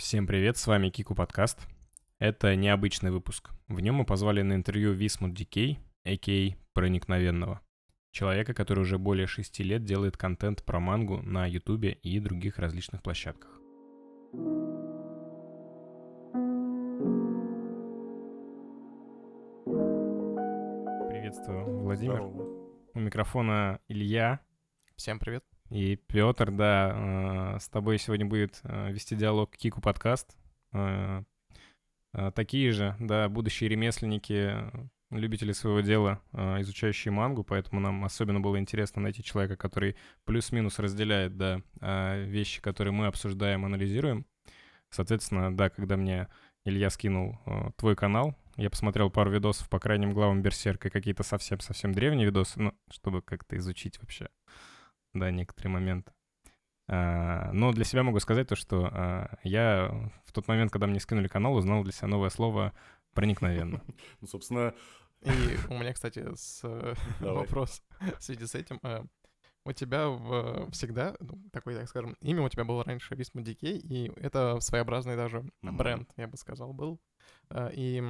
Всем привет, с вами Кику Подкаст. Это необычный выпуск. В нем мы позвали на интервью Висмут Дикей, а.к.а. Проникновенного. Человека, который уже более шести лет делает контент про мангу на Ютубе и других различных площадках. Приветствую, Владимир. Здорово. У микрофона Илья Всем привет. И Петр, да. э, С тобой сегодня будет э, вести диалог Кику Подкаст. Э, Такие же, да, будущие ремесленники, любители своего дела, изучающие мангу, поэтому нам особенно было интересно найти человека, который плюс-минус разделяет, да, вещи, которые мы обсуждаем, анализируем. Соответственно, да, когда мне Илья скинул твой канал, я посмотрел пару видосов по крайним главам Берсерка и какие-то совсем-совсем древние видосы, ну, чтобы как-то изучить вообще, да, некоторые моменты. А, Но для себя могу сказать то, что а, я в тот момент, когда мне скинули канал, узнал для себя новое слово «проникновенно». Ну, собственно, И у меня, кстати, с, э, вопрос в связи с этим. Э, У тебя в- всегда, ну, такой, так скажем, имя у тебя было раньше Висма Дикей, и это своеобразный даже бренд, я бы сказал, был. И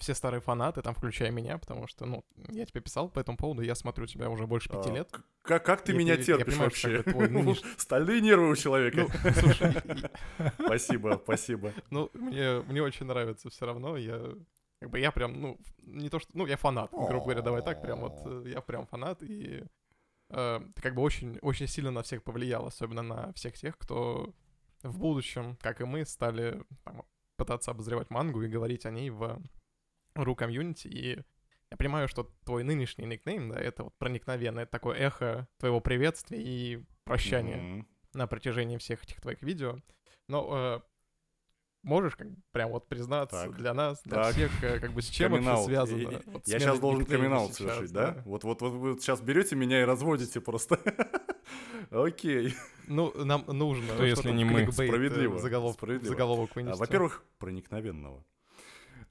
все старые фанаты, там, включая меня, потому что, ну, я тебе писал по этому поводу, я смотрю тебя уже больше пяти а, лет. как, как ты Я меня я терпишь понимаю, что вообще? твой нынеш- Стальные нервы у человека. Ну, слушай, Спасибо, спасибо. ну, мне, мне очень нравится все равно, я... Как бы я прям, ну, не то что... Ну, я фанат, грубо говоря, давай так, прям вот э, я прям фанат, и э, ты как бы очень, очень сильно на всех повлиял, особенно на всех тех, кто в будущем, как и мы, стали там, пытаться обозревать мангу и говорить о ней в ру комьюнити, и я понимаю, что твой нынешний никнейм, да, это вот проникновенное, это такое эхо твоего приветствия и прощания Мгм. на протяжении всех этих твоих видео. Но э, можешь как прям вот признаться Так. для нас, для Так. всех, э, как бы с чем Камин-аут. связано? И- вот Я сейчас должен камин совершить, да? Вот, вот, вот вы сейчас берете меня и разводите просто. Окей. Ну, нам нужно. Что, если не мы? э, Справедливо, заголовок, справедливо. заголовок А, вынести. Во-первых, проникновенного.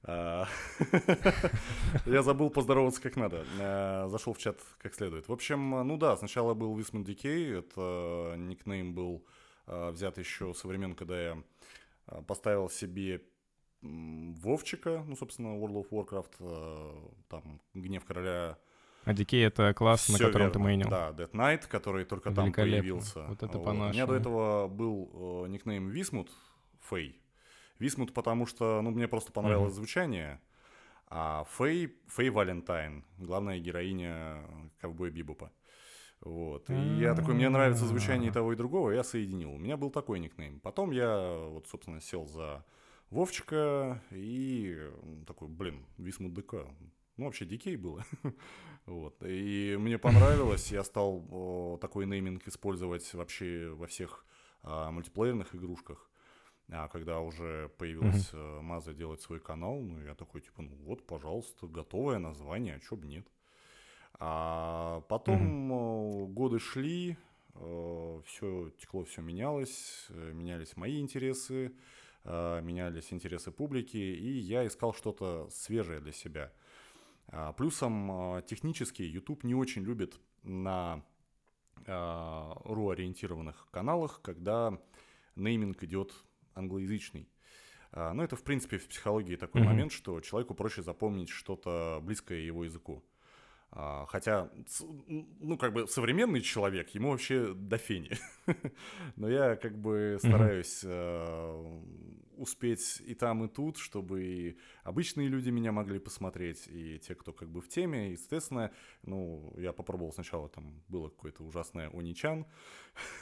А, Я забыл поздороваться как надо. А, Зашел в чат как следует. В общем, ну да, сначала был Висман Дикей. Это никнейм был а, взят еще со времен, когда я а, поставил себе Вовчика, ну, собственно, World of Warcraft, там, Гнев Короля А Дикей — это класс, на котором ты верно. мейнил. Да, Dead Knight, который только там появился. Вот это У меня по-нашему. до этого был э, никнейм Висмут, Фей. Висмут, потому что, ну, мне просто понравилось Мгм. звучание. А Фей, Фей Валентайн, главная героиня ковбоя Бибопа. Вот. И я такой, мне нравится звучание и того, и другого, я соединил. У меня был такой никнейм. Потом я, вот, собственно, сел за Вовчика и такой, блин, Висмут ДК. Ну, вообще, Дикей было. Вот. И мне понравилось, я стал о, такой нейминг использовать вообще во всех а, мультиплеерных игрушках. А когда уже появилась э, Маза делать свой канал, ну я такой, типа, ну вот, пожалуйста, готовое название, а чё бы нет. А потом э, годы шли, все текло, все менялось, э, менялись мои интересы, э, менялись интересы публики, и я искал что-то свежее для себя. А, Плюсом технически YouTube не очень любит на а, ру-ориентированных каналах, когда нейминг идет англоязычный. А, Ну, это, в принципе, в психологии такой Мгм. момент, что человеку проще запомнить что-то близкое его языку. А, Хотя, ну, как бы современный человек, ему вообще до фени. Но я как бы стараюсь э, успеть и там, и тут, чтобы и обычные люди меня могли посмотреть, и те, кто как бы в теме. Естественно, ну, я попробовал сначала, там было какое-то ужасное Оничан,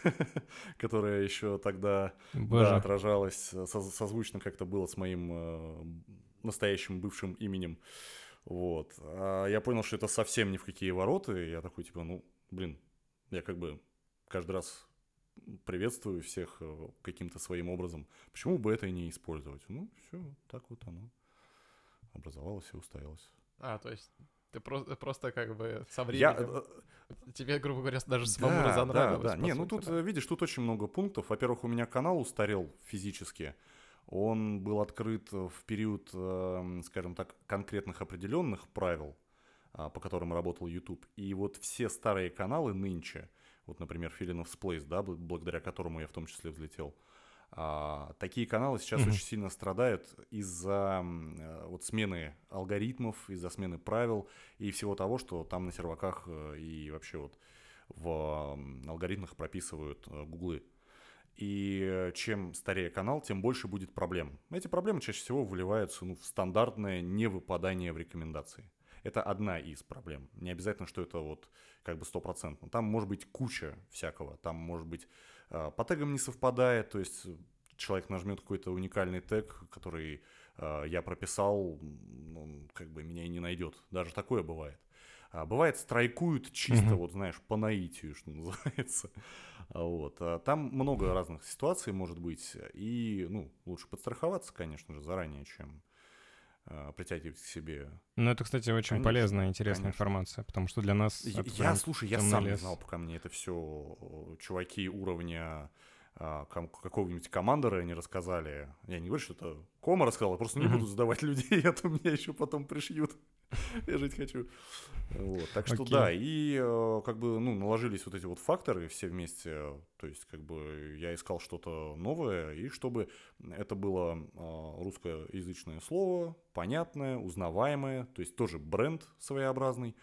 которое еще тогда да, отражалось, э, со- созвучно как-то было с моим э, настоящим бывшим именем. Вот. А я понял, что это совсем ни в какие ворота. И я такой, типа, ну, блин, я как бы каждый раз приветствую всех э, каким-то своим образом. Почему бы это и не использовать? Ну, все, так вот оно образовалось и устоялось. А, то есть ты просто, просто как бы со Я, временем... э, Тебе, грубо говоря, даже самому Да, разонравилось, Да, да. Не, ну тут, да. э, видишь, тут очень много пунктов. Во-первых, у меня канал устарел физически. Он был открыт в период, эм, скажем так, конкретных определенных правил, а, по которым работал YouTube. И вот все старые каналы нынче, вот, например, of Place, да, бл- благодаря которому я в том числе взлетел, А, такие каналы сейчас Мгм. очень сильно страдают из-за э, вот смены алгоритмов, из-за смены правил и всего того, что там на серваках э, и вообще вот в алгоритмах прописывают э, гуглы. И чем старее канал, тем больше будет проблем. Эти проблемы чаще всего выливаются ну, в стандартное невыпадание в рекомендации. Это одна из проблем. Не обязательно, что это вот как бы стопроцентно. Там может быть куча всякого. Там может быть э, по тегам не совпадает, то есть человек нажмет какой-то уникальный тег, который э, я прописал, он как бы меня и не найдет. Даже такое бывает. А бывает, страйкуют чисто, Мгм. вот знаешь, по наитию, что называется. А Вот. а Там много разных ситуаций может быть, и, ну, лучше подстраховаться, конечно же, заранее, чем а, притягивать к себе. Ну, это, кстати, очень Конечно, полезная, интересная конечно. информация, потому что для нас Я, я, слушай, я сам не лес. знал, пока мне это все чуваки уровня а, какого-нибудь командора не рассказали. Я не говорю, что это Кома рассказал, я просто не Мгм. буду задавать людей, а то меня еще потом пришьют. Я жить хочу. Вот. Так что Окей. да, и э, как бы, ну, наложились вот эти вот факторы все вместе. То есть, как бы, я искал что-то новое, и чтобы это было э, русскоязычное слово, понятное, узнаваемое, то есть тоже бренд своеобразный.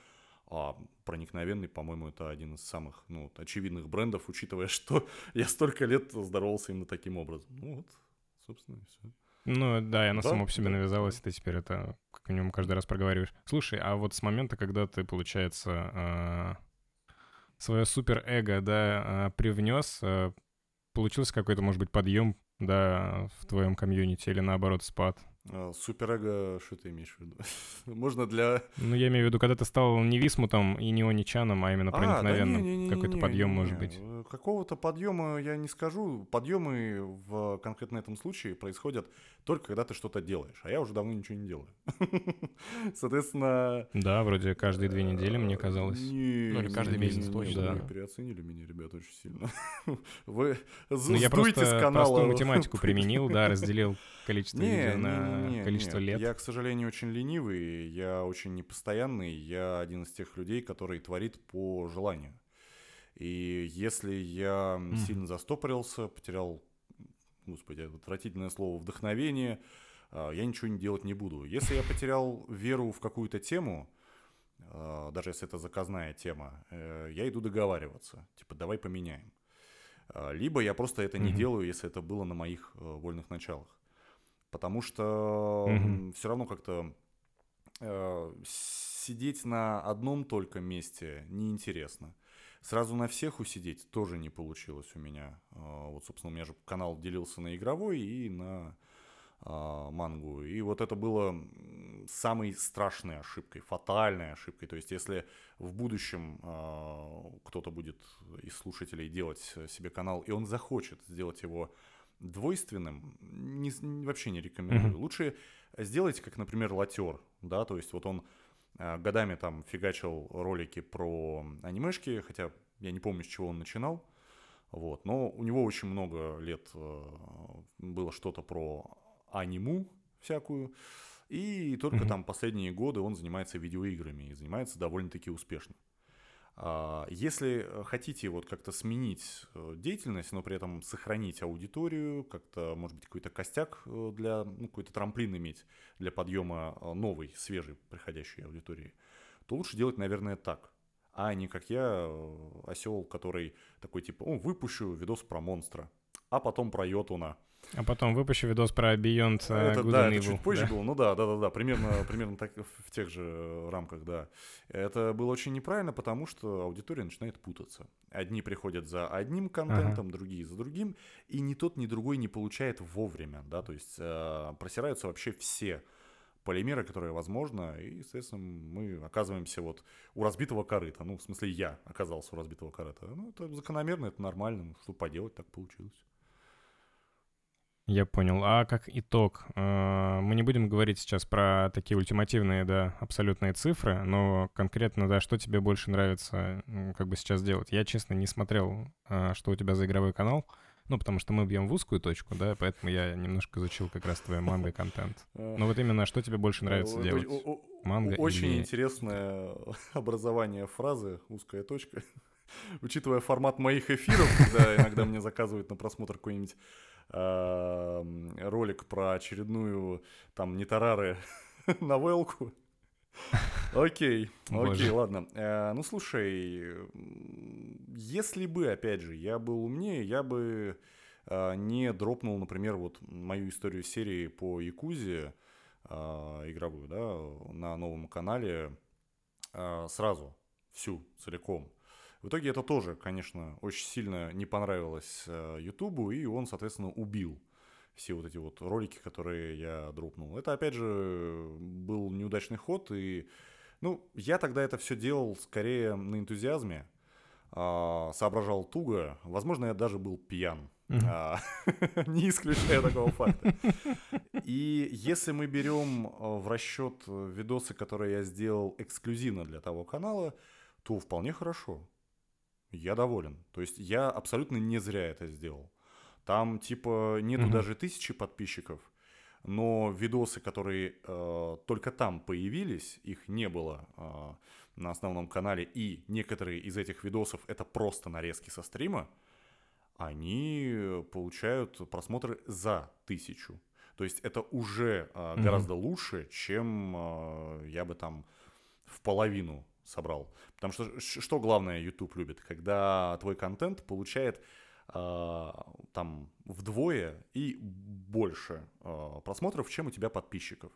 А проникновенный, по-моему, это один из самых ну, очевидных брендов, учитывая, что я столько лет здоровался именно таким образом. Ну вот, собственно, и все. Ну да, и она Да, само по себе навязалась, и ты теперь это как минимум каждый раз проговариваешь. Слушай, а вот с момента, когда ты, получается, свое супер-эго, да, а, привнес, а, получился какой-то, может быть, подъем, да, в твоем комьюнити или наоборот спад? А, Суперэго, что ты имеешь в виду? Можно для... Ну, я имею в виду, когда ты стал не Висмутом и не Оничаном, а именно А, да проникновенным. не-не-не-не-не, Какой-то подъем может быть. Э, Какого-то подъема я не скажу. Подъемы в конкретно этом случае происходят только когда ты что-то делаешь. А я уже давно ничего не делаю. Соответственно... Да, вроде каждые две недели, мне э, казалось. не- Ну, или каждый не- месяц не- точно, не, Вы да. переоценили меня, ребят, очень сильно. Вы Ну, я сдуйте просто с канала. простую математику применил, да, разделил количество Не, видео не, на не, не, количество нет. лет. Я, к сожалению, очень ленивый, я очень непостоянный, я один из тех людей, который творит по желанию. И если я Мгм. сильно застопорился, потерял, господи, отвратительное слово, вдохновение, а, я ничего не делать не буду. Если я потерял веру в какую-то тему, а, даже если это заказная тема, э, я иду договариваться. Типа, давай поменяем. А, Либо я просто это не Мгм. делаю, если это было на моих э, вольных началах. Потому что Мгм. все равно как-то э, сидеть на одном только месте неинтересно. Сразу на всех усидеть тоже не получилось у меня. А, Вот, собственно, у меня же канал делился на игровой и на а, мангу. И вот это было самой страшной ошибкой, фатальной ошибкой. То есть, если в будущем а, кто-то будет из слушателей делать себе канал, и он захочет сделать его двойственным, не, вообще не рекомендую. Мгм. Лучше сделайте, как, например, латер, да, то есть вот он а, годами там фигачил ролики про анимешки, хотя я не помню, с чего он начинал, вот, но у него очень много лет э, было что-то про аниму всякую, и только Мгм. там последние годы он занимается видеоиграми и занимается довольно-таки успешно. А, Если э, хотите вот как-то сменить э, деятельность, но при этом сохранить аудиторию, как-то, может быть, какой-то костяк э, для, ну, какой-то трамплин иметь для подъема новой, свежей, приходящей аудитории, то лучше делать, наверное, так. А не как я, осел, который такой типа, о, выпущу видос про монстра, а потом про Йотуна. А потом выпущу видос про Beyond uh, Это, Good да, and это Evil. чуть позже да. было. Ну да, да, да, да, примерно, примерно так, в тех же э, рамках, да. Это было очень неправильно, потому что аудитория начинает путаться. Одни приходят за одним контентом, другие за другим, и ни тот, ни другой не получает вовремя, да, то есть э, просираются вообще все полимеры, которые возможно, и, соответственно, мы оказываемся вот у разбитого корыта. Ну, в смысле, я оказался у разбитого корыта. Ну, это закономерно, это нормально, ну, что поделать, так получилось. Я понял. А как итог, э, мы не будем говорить сейчас про такие ультимативные, да, абсолютные цифры, но конкретно, да, что тебе больше нравится как бы сейчас делать? Я, честно, не смотрел, э, что у тебя за игровой канал, ну, потому что мы бьем в узкую точку, да, поэтому я немножко изучил как раз твой манго-контент. Но вот именно что тебе больше нравится О- делать? Манго Очень или- интересное образование фразы «узкая точка». Учитывая формат моих эфиров, когда иногда мне заказывают на просмотр какой-нибудь ролик про очередную там нетарары новелку. Окей, окей, ладно. Э, ну слушай, если бы, опять же, я был умнее, я бы э, не дропнул, например, вот мою историю серии по Якузе, э, игровую, да, на новом канале сразу, всю, целиком. В итоге это тоже, конечно, очень сильно не понравилось Ютубу, и он, соответственно, убил все вот эти вот ролики, которые я дропнул. Это, опять же, был неудачный ход, и, ну, я тогда это все делал скорее на энтузиазме, а, соображал туго, возможно, я даже был пьян, а, не исключая такого факта. И если мы берем а, в расчет видосы, которые я сделал эксклюзивно для того канала, то вполне хорошо. Я доволен. То есть я абсолютно не зря это сделал. Там типа нету mm-hmm. даже тысячи подписчиков, но видосы, которые э, только там появились, их не было э, на основном канале, и некоторые из этих видосов это просто нарезки со стрима, они получают просмотры за тысячу. То есть это уже э, mm-hmm. гораздо лучше, чем э, я бы там в половину собрал. Потому что что главное YouTube любит, когда твой контент получает а, там вдвое и больше а, просмотров, чем у тебя подписчиков.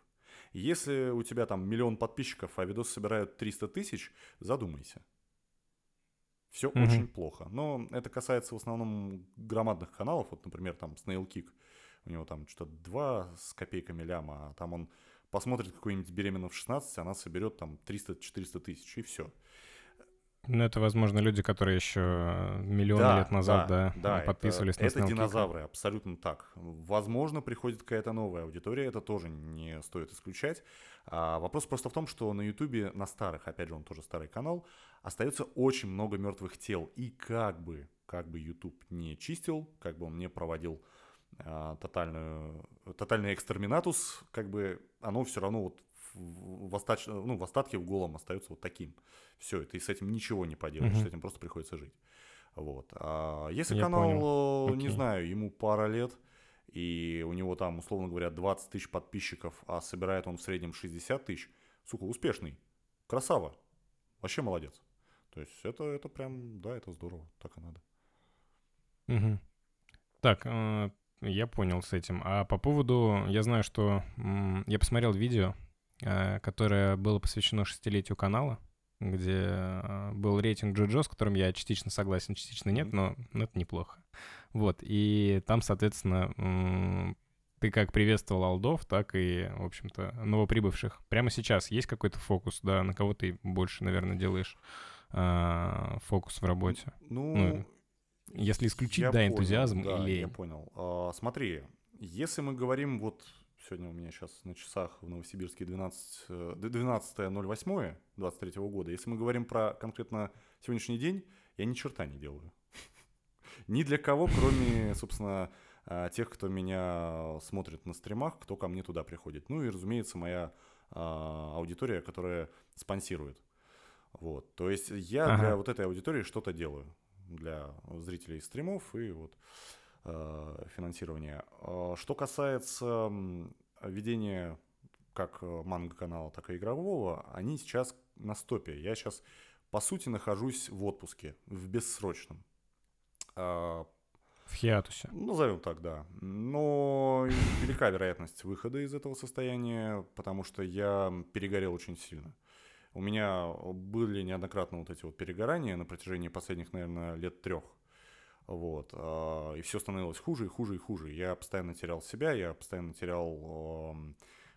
Если у тебя там миллион подписчиков, а видосы собирают 300 тысяч, задумайся. Все mm-hmm. очень плохо. Но это касается в основном громадных каналов. Вот, например, там Snail Kick. У него там что-то 2 с копейками ляма, а там он посмотрит какой-нибудь беременную в 16, она соберет там 300-400 тысяч, и все. Ну, это, возможно, люди, которые еще миллионы да, лет назад, да, да, да подписывались это, на Это динозавры, абсолютно так. Возможно, приходит какая-то новая аудитория, это тоже не стоит исключать. А вопрос просто в том, что на Ютубе, на старых, опять же, он тоже старый канал, остается очень много мертвых тел. И как бы, как бы YouTube не чистил, как бы он не проводил тотальную, тотальный экстерминатус, как бы оно все равно вот в, остач... ну, в остатке в голом остается вот таким. Все, ты с этим ничего не поделаешь, угу. с этим просто приходится жить. Вот. А если Я канал, понял. не знаю, ему пара лет, и у него там, условно говоря, 20 тысяч подписчиков, а собирает он в среднем 60 тысяч, сука, успешный. Красава. Вообще молодец. То есть это, это прям, да, это здорово, так и надо. Угу. Так, э, я понял с этим. А по поводу, я знаю, что я посмотрел видео Э, которое было посвящено шестилетию канала, где э, был рейтинг Джоджо, с которым я частично согласен, частично нет, но, но это неплохо. Вот, и там, соответственно, ты как приветствовал алдов, так и, в общем-то, новоприбывших. Прямо сейчас есть какой-то фокус, да, на кого ты больше, наверное, делаешь э, фокус в работе? Ну, ну если исключить, да, энтузиазм понял, да, или... я понял. А, смотри, если мы говорим вот Сегодня у меня сейчас на часах в Новосибирске 12, 12.08 23 года. Если мы говорим про конкретно сегодняшний день, я ни черта не делаю. Ни для кого, кроме, собственно, а, тех, кто меня смотрит на стримах, кто ко мне туда приходит. Ну и, разумеется, моя а, аудитория, которая спонсирует. Вот. То есть я ага. для вот этой аудитории что-то делаю для зрителей стримов и вот Э, финансирования. А что касается ведения как э, манго-канала, так и игрового, они сейчас на стопе. Я сейчас, по сути, нахожусь в отпуске, в бессрочном. А, в хиатусе. Назовем так, да. Но велика вероятность выхода из этого состояния, потому что я перегорел очень сильно. У меня были неоднократно вот эти вот перегорания на протяжении последних, наверное, лет трех. Вот. А, и все становилось хуже и хуже и хуже. Я постоянно терял себя, я постоянно терял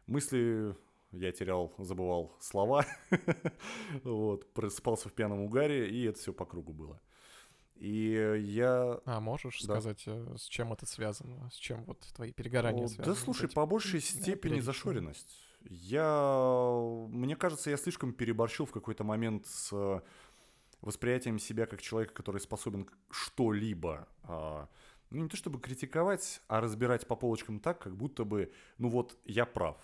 мысли, я терял, забывал слова, вот, просыпался в пьяном угаре, и это все по кругу было. И я... А можешь да. сказать, э, с чем это связано? С чем вот твои перегорания связаны? Да слушай, по большей степени зашоренность. Я... Мне кажется, я слишком переборщил в какой-то момент с восприятием себя как человека, который способен что-либо, а, ну не то чтобы критиковать, а разбирать по полочкам так, как будто бы, ну вот я прав,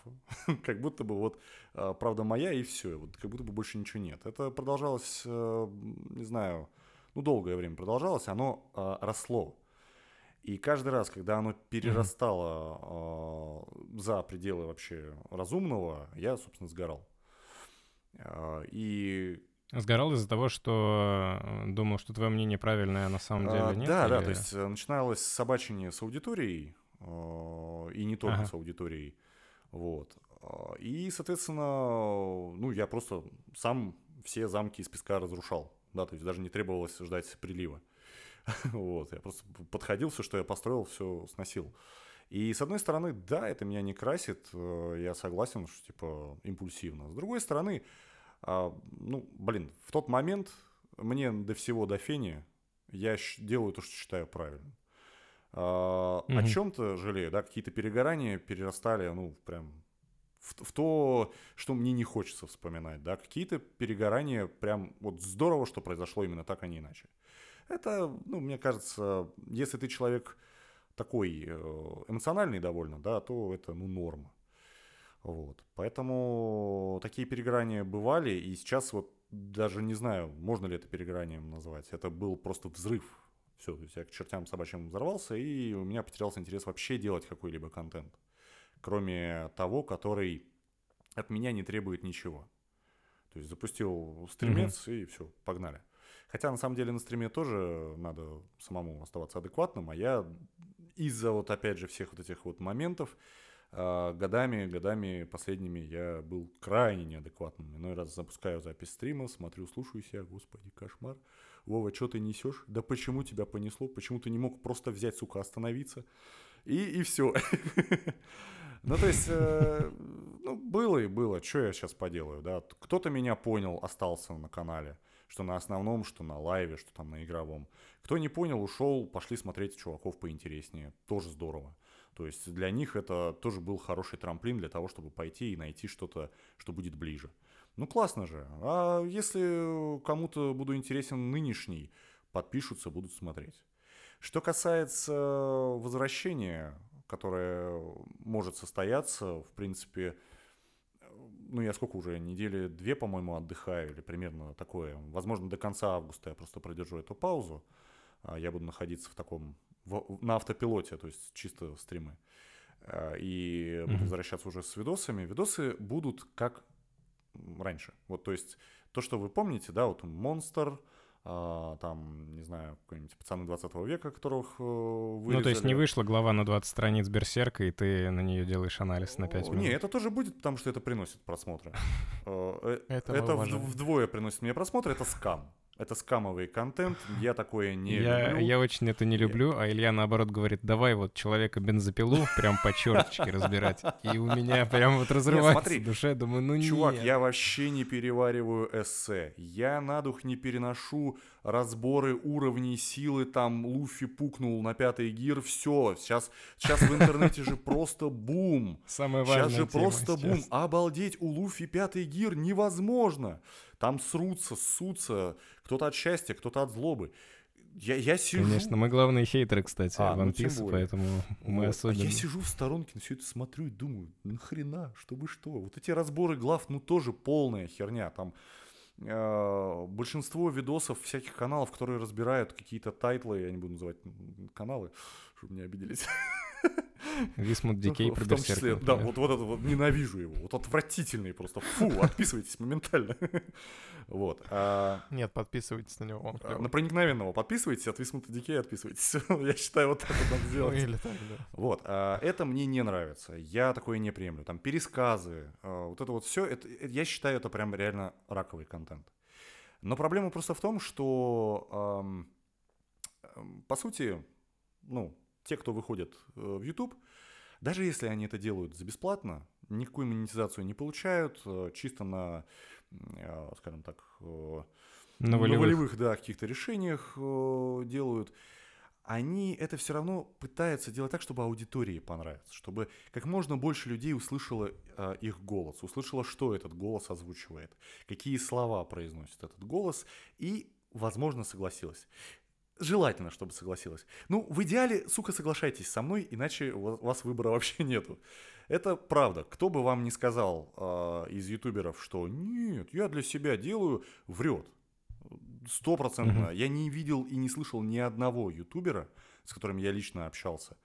как будто бы вот а, правда моя и все, вот как будто бы больше ничего нет. Это продолжалось, а, не знаю, ну, долгое время продолжалось, оно э, росло. И каждый раз, когда оно перерастало э, за пределы вообще разумного, я, собственно, сгорал. Э, и Сгорал из-за того, что э, думал, что твое мнение правильное, а на самом деле а, нет? Да, или... да, то есть э, начиналось собачение с аудиторией, и не только Ага. с аудиторией. Вот. И, соответственно, ну, я просто сам все замки из песка разрушал. Да, то есть даже не требовалось ждать прилива. Вот, я просто подходил, все, что я построил, все сносил. И с одной стороны, да, это меня не красит, э, я согласен, что типа импульсивно. С другой стороны, а, ну, блин, в тот момент мне до всего до фени я делаю то, что считаю правильным. А, О чем-то жалею, да, какие-то перегорания перерастали, ну, прям в, в то, что мне не хочется вспоминать, да, какие-то перегорания прям вот здорово, что произошло именно так, а не иначе. Это, ну, мне кажется, если ты человек такой э, эмоциональный довольно, да, то это, ну, норма. Вот. Поэтому такие перегорания бывали, и сейчас вот даже не знаю, можно ли это перегоранием назвать. Это был просто взрыв. Все, то есть я к чертям собачьим взорвался, и у меня потерялся интерес вообще делать какой-либо контент. Кроме того, который от меня не требует ничего. То есть запустил стримец, и все, погнали. Хотя на самом деле на стриме тоже надо самому оставаться адекватным, а я из-за вот опять же всех вот этих вот моментов а, годами, годами последними я был крайне неадекватным. Иной раз запускаю запись стрима, смотрю, слушаю себя, господи, кошмар. Вова, что ты несешь? Да почему тебя понесло? Почему ты не мог просто взять, сука, остановиться? И, и все. Ну, то есть, э, ну, было и было. Что я сейчас поделаю, да? Кто-то меня понял, остался на канале. Что на основном, что на лайве, что там на игровом. Кто не понял, ушел, пошли смотреть чуваков поинтереснее. Тоже здорово. То есть для них это тоже был хороший трамплин для того, чтобы пойти и найти что-то, что будет ближе. Ну классно же. А если кому-то буду интересен нынешний, подпишутся, будут смотреть. Что касается возвращения, которое может состояться, в принципе, ну я сколько уже, недели две, по-моему, отдыхаю, или примерно такое. Возможно, до конца августа я просто продержу эту паузу. А, Я буду находиться в таком, в- на автопилоте, то есть чисто стримы. А, И буду возвращаться уже с видосами. Видосы будут как раньше. Вот, то есть то, что вы помните, да, вот Монстр, а, там, не знаю, какой-нибудь пацаны 20 века, которых э, Ну, то есть не вырезали. вышла глава на 20 страниц Берсерка, и ты на нее делаешь анализ на 5 О, минут. Не, это тоже будет, потому что это приносит просмотры. Э, э, Это вдвое приносит мне просмотры, это скам. Это скамовый контент, я такое не я, люблю. я очень это не люблю, а Илья наоборот говорит, давай вот человека бензопилу прям по черточке разбирать. И у меня прям вот разрывается смотри, душа, думаю, ну Чувак, нет. я вообще не перевариваю эссе. Я на дух не переношу разборы уровней силы, там Луфи пукнул на пятый гир, все. Сейчас, сейчас в интернете же просто бум. Самая Сейчас важная же просто сейчас. бум. Обалдеть, у Луфи пятый гир невозможно. Там срутся, ссутся. Кто-то от счастья, кто-то от злобы. Я, я сижу... Конечно, мы главные хейтеры, кстати, А, ну, One Piece, более. поэтому мы Вот. особенно... А я сижу в сторонке, на все это смотрю и думаю, нахрена, чтобы что? Вот эти разборы глав, ну тоже полная херня. Там э, большинство видосов всяких каналов, которые разбирают какие-то тайтлы, я не буду называть каналы, чтобы не обиделись. Висмут Дикей Ну, про в том Берсерка, числе, да, вот, вот это вот ненавижу его, вот отвратительный просто, фу, отписывайтесь моментально. Вот. а, Нет, подписывайтесь на него, а. На проникновенного подписывайтесь, от Висмута Дикей отписывайтесь. Я считаю, вот так вот надо Ну сделать. или так, да. Вот, а, это мне не нравится. Я такое не приемлю. Там пересказы, вот это вот все, это, я считаю, это прям реально раковый контент. Но проблема просто в том, что, ам, по сути, ну, те, кто выходит э, в YouTube, даже если они это делают за бесплатно, никакую монетизацию не получают, э, чисто на, э, скажем так, На волевых. волевых, да, каких-то решениях делают, они это все равно пытаются делать так, чтобы аудитории понравиться, чтобы как можно больше людей услышало э, их голос, услышало, что этот голос озвучивает, какие слова произносит этот голос, и, возможно, согласилась. Желательно, чтобы согласилась. Ну, в идеале, сука, соглашайтесь со мной, иначе у вас- выбора вообще нету. Это правда. Кто бы вам ни сказал э, из ютуберов, что нет, я для себя делаю, врет. стопроцентно. Я не видел и не слышал ни одного ютубера, с которым я лично общался,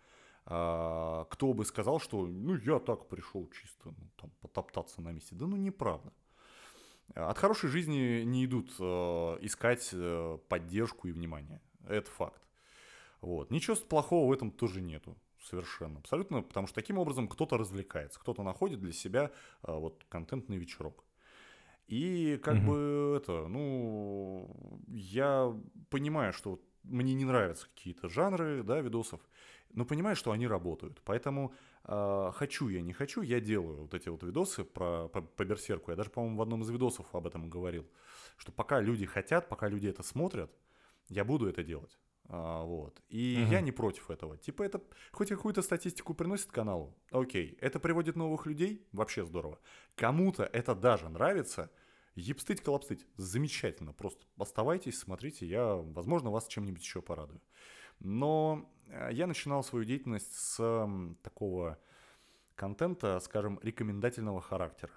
а, кто бы сказал, что ну я так пришел чисто ну, там, потоптаться на месте. Да ну неправда. От хорошей жизни не идут э, искать э, поддержку и внимание. Это факт. Вот. Ничего плохого в этом тоже нету. Совершенно. Абсолютно. Потому что таким образом кто-то развлекается, кто-то находит для себя э, вот контентный вечерок. И как угу. бы это, ну, я понимаю, что мне не нравятся какие-то жанры, да, видосов, но понимаю, что они работают. Поэтому э, хочу я, не хочу, я делаю вот эти вот видосы про, по, по Берсерку. Я даже, по-моему, в одном из видосов об этом говорил. Что пока люди хотят, пока люди это смотрят, я буду это делать. А, вот. И угу. я не против этого. Типа это хоть какую-то статистику приносит каналу, окей. Это приводит новых людей, вообще здорово. Кому-то это даже нравится – Епстыть, колобстыть. Замечательно. Просто оставайтесь, смотрите. Я, возможно, вас чем-нибудь еще порадую. Но э, я начинал свою деятельность с такого контента, скажем, рекомендательного характера.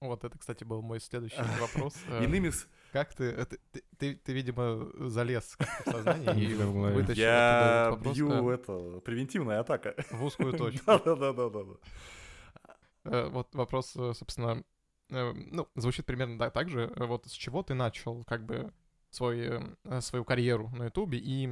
Вот это, кстати, был мой следующий вопрос. Э, Иными... Как ты, ты, ты, ты, видимо, залез в сознание и вытащил Я бью, это, превентивная атака. В узкую точку. Да-да-да. Э, вот вопрос, собственно, Э, ну, звучит примерно да, так же. Э, вот с чего ты начал, как бы, свой, э, свою карьеру на Ютубе? И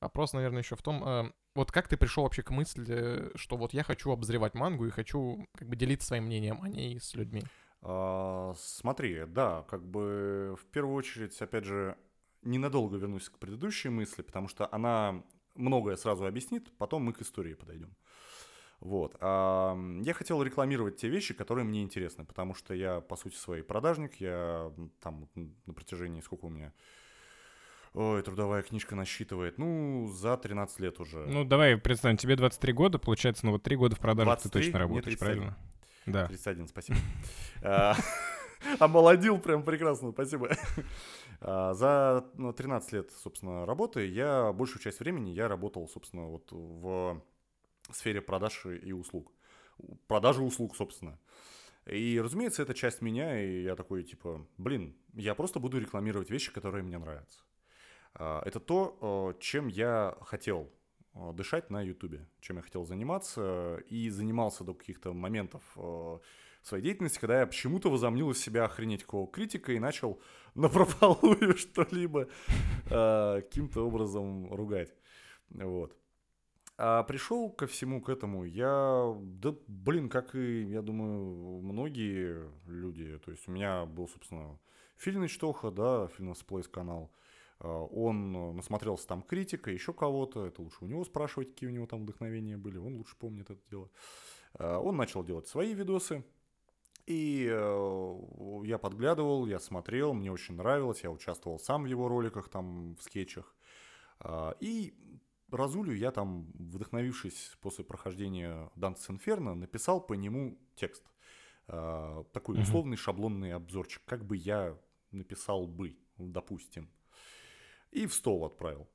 вопрос, наверное, еще в том, вот как ты пришел вообще к мысли, что вот я хочу обозревать мангу и хочу, как бы, делиться своим мнением о ней с людьми? А, смотри, да, как бы, в первую очередь, опять же, ненадолго вернусь к предыдущей мысли, потому что она многое сразу объяснит, потом мы к истории подойдем. Вот. А я хотел рекламировать те вещи, которые мне интересны, потому что я, по сути, своей продажник, я там на протяжении, сколько у меня, Ой, трудовая книжка насчитывает, ну, за 13 лет уже. Ну, давай представим, тебе 23 года, получается, ну вот 3 года в продажах ты точно работаешь, правильно? Да. 31, спасибо. А, омолодил прям прекрасно, спасибо. А, за 13 ну, лет, собственно, работы я большую часть времени я работал, собственно, вот в сфере продаж и услуг. Продажи услуг, собственно. И, разумеется, это часть меня, и я такой, типа, блин, я просто буду рекламировать вещи, которые мне нравятся. А, это то, чем я хотел дышать на Ютубе, чем я хотел заниматься, и занимался до каких-то моментов в своей деятельности, когда я почему-то возомнил из себя охренеть какого критика и начал на прополую что-либо каким-то образом ругать. Вот. А пришел ко всему к этому я, да, блин, как и, я думаю, многие люди. То есть у меня был, собственно, Фильныч Тоха, да, Фильнас Плейс канал. А, он насмотрелся там критика, еще кого-то. Это лучше у него спрашивать, какие у него там вдохновения были. Он лучше помнит это дело. А, он начал делать свои видосы. И э, я подглядывал, я смотрел, мне очень нравилось, я участвовал сам в его роликах, там, в скетчах. И Разулю я там, вдохновившись после прохождения Dante's Inferno, написал по нему текст. Э, такой условный шаблонный обзорчик, как бы я написал бы, допустим. И в стол отправил.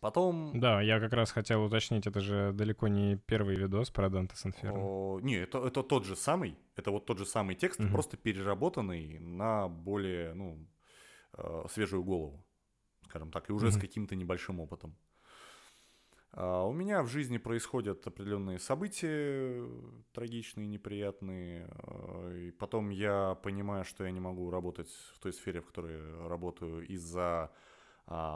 Потом... Да, я как раз хотел уточнить, это же далеко не первый видос про Dante's Inferno. О, не, это, это тот же самый, это вот тот же самый текст, uh-huh. просто переработанный на более, ну, э, свежую голову, скажем так, и уже uh-huh. с каким-то небольшим опытом. А у меня в жизни происходят определенные события трагичные, неприятные, а, и потом я понимаю, что я не могу работать в той сфере, в которой работаю из-за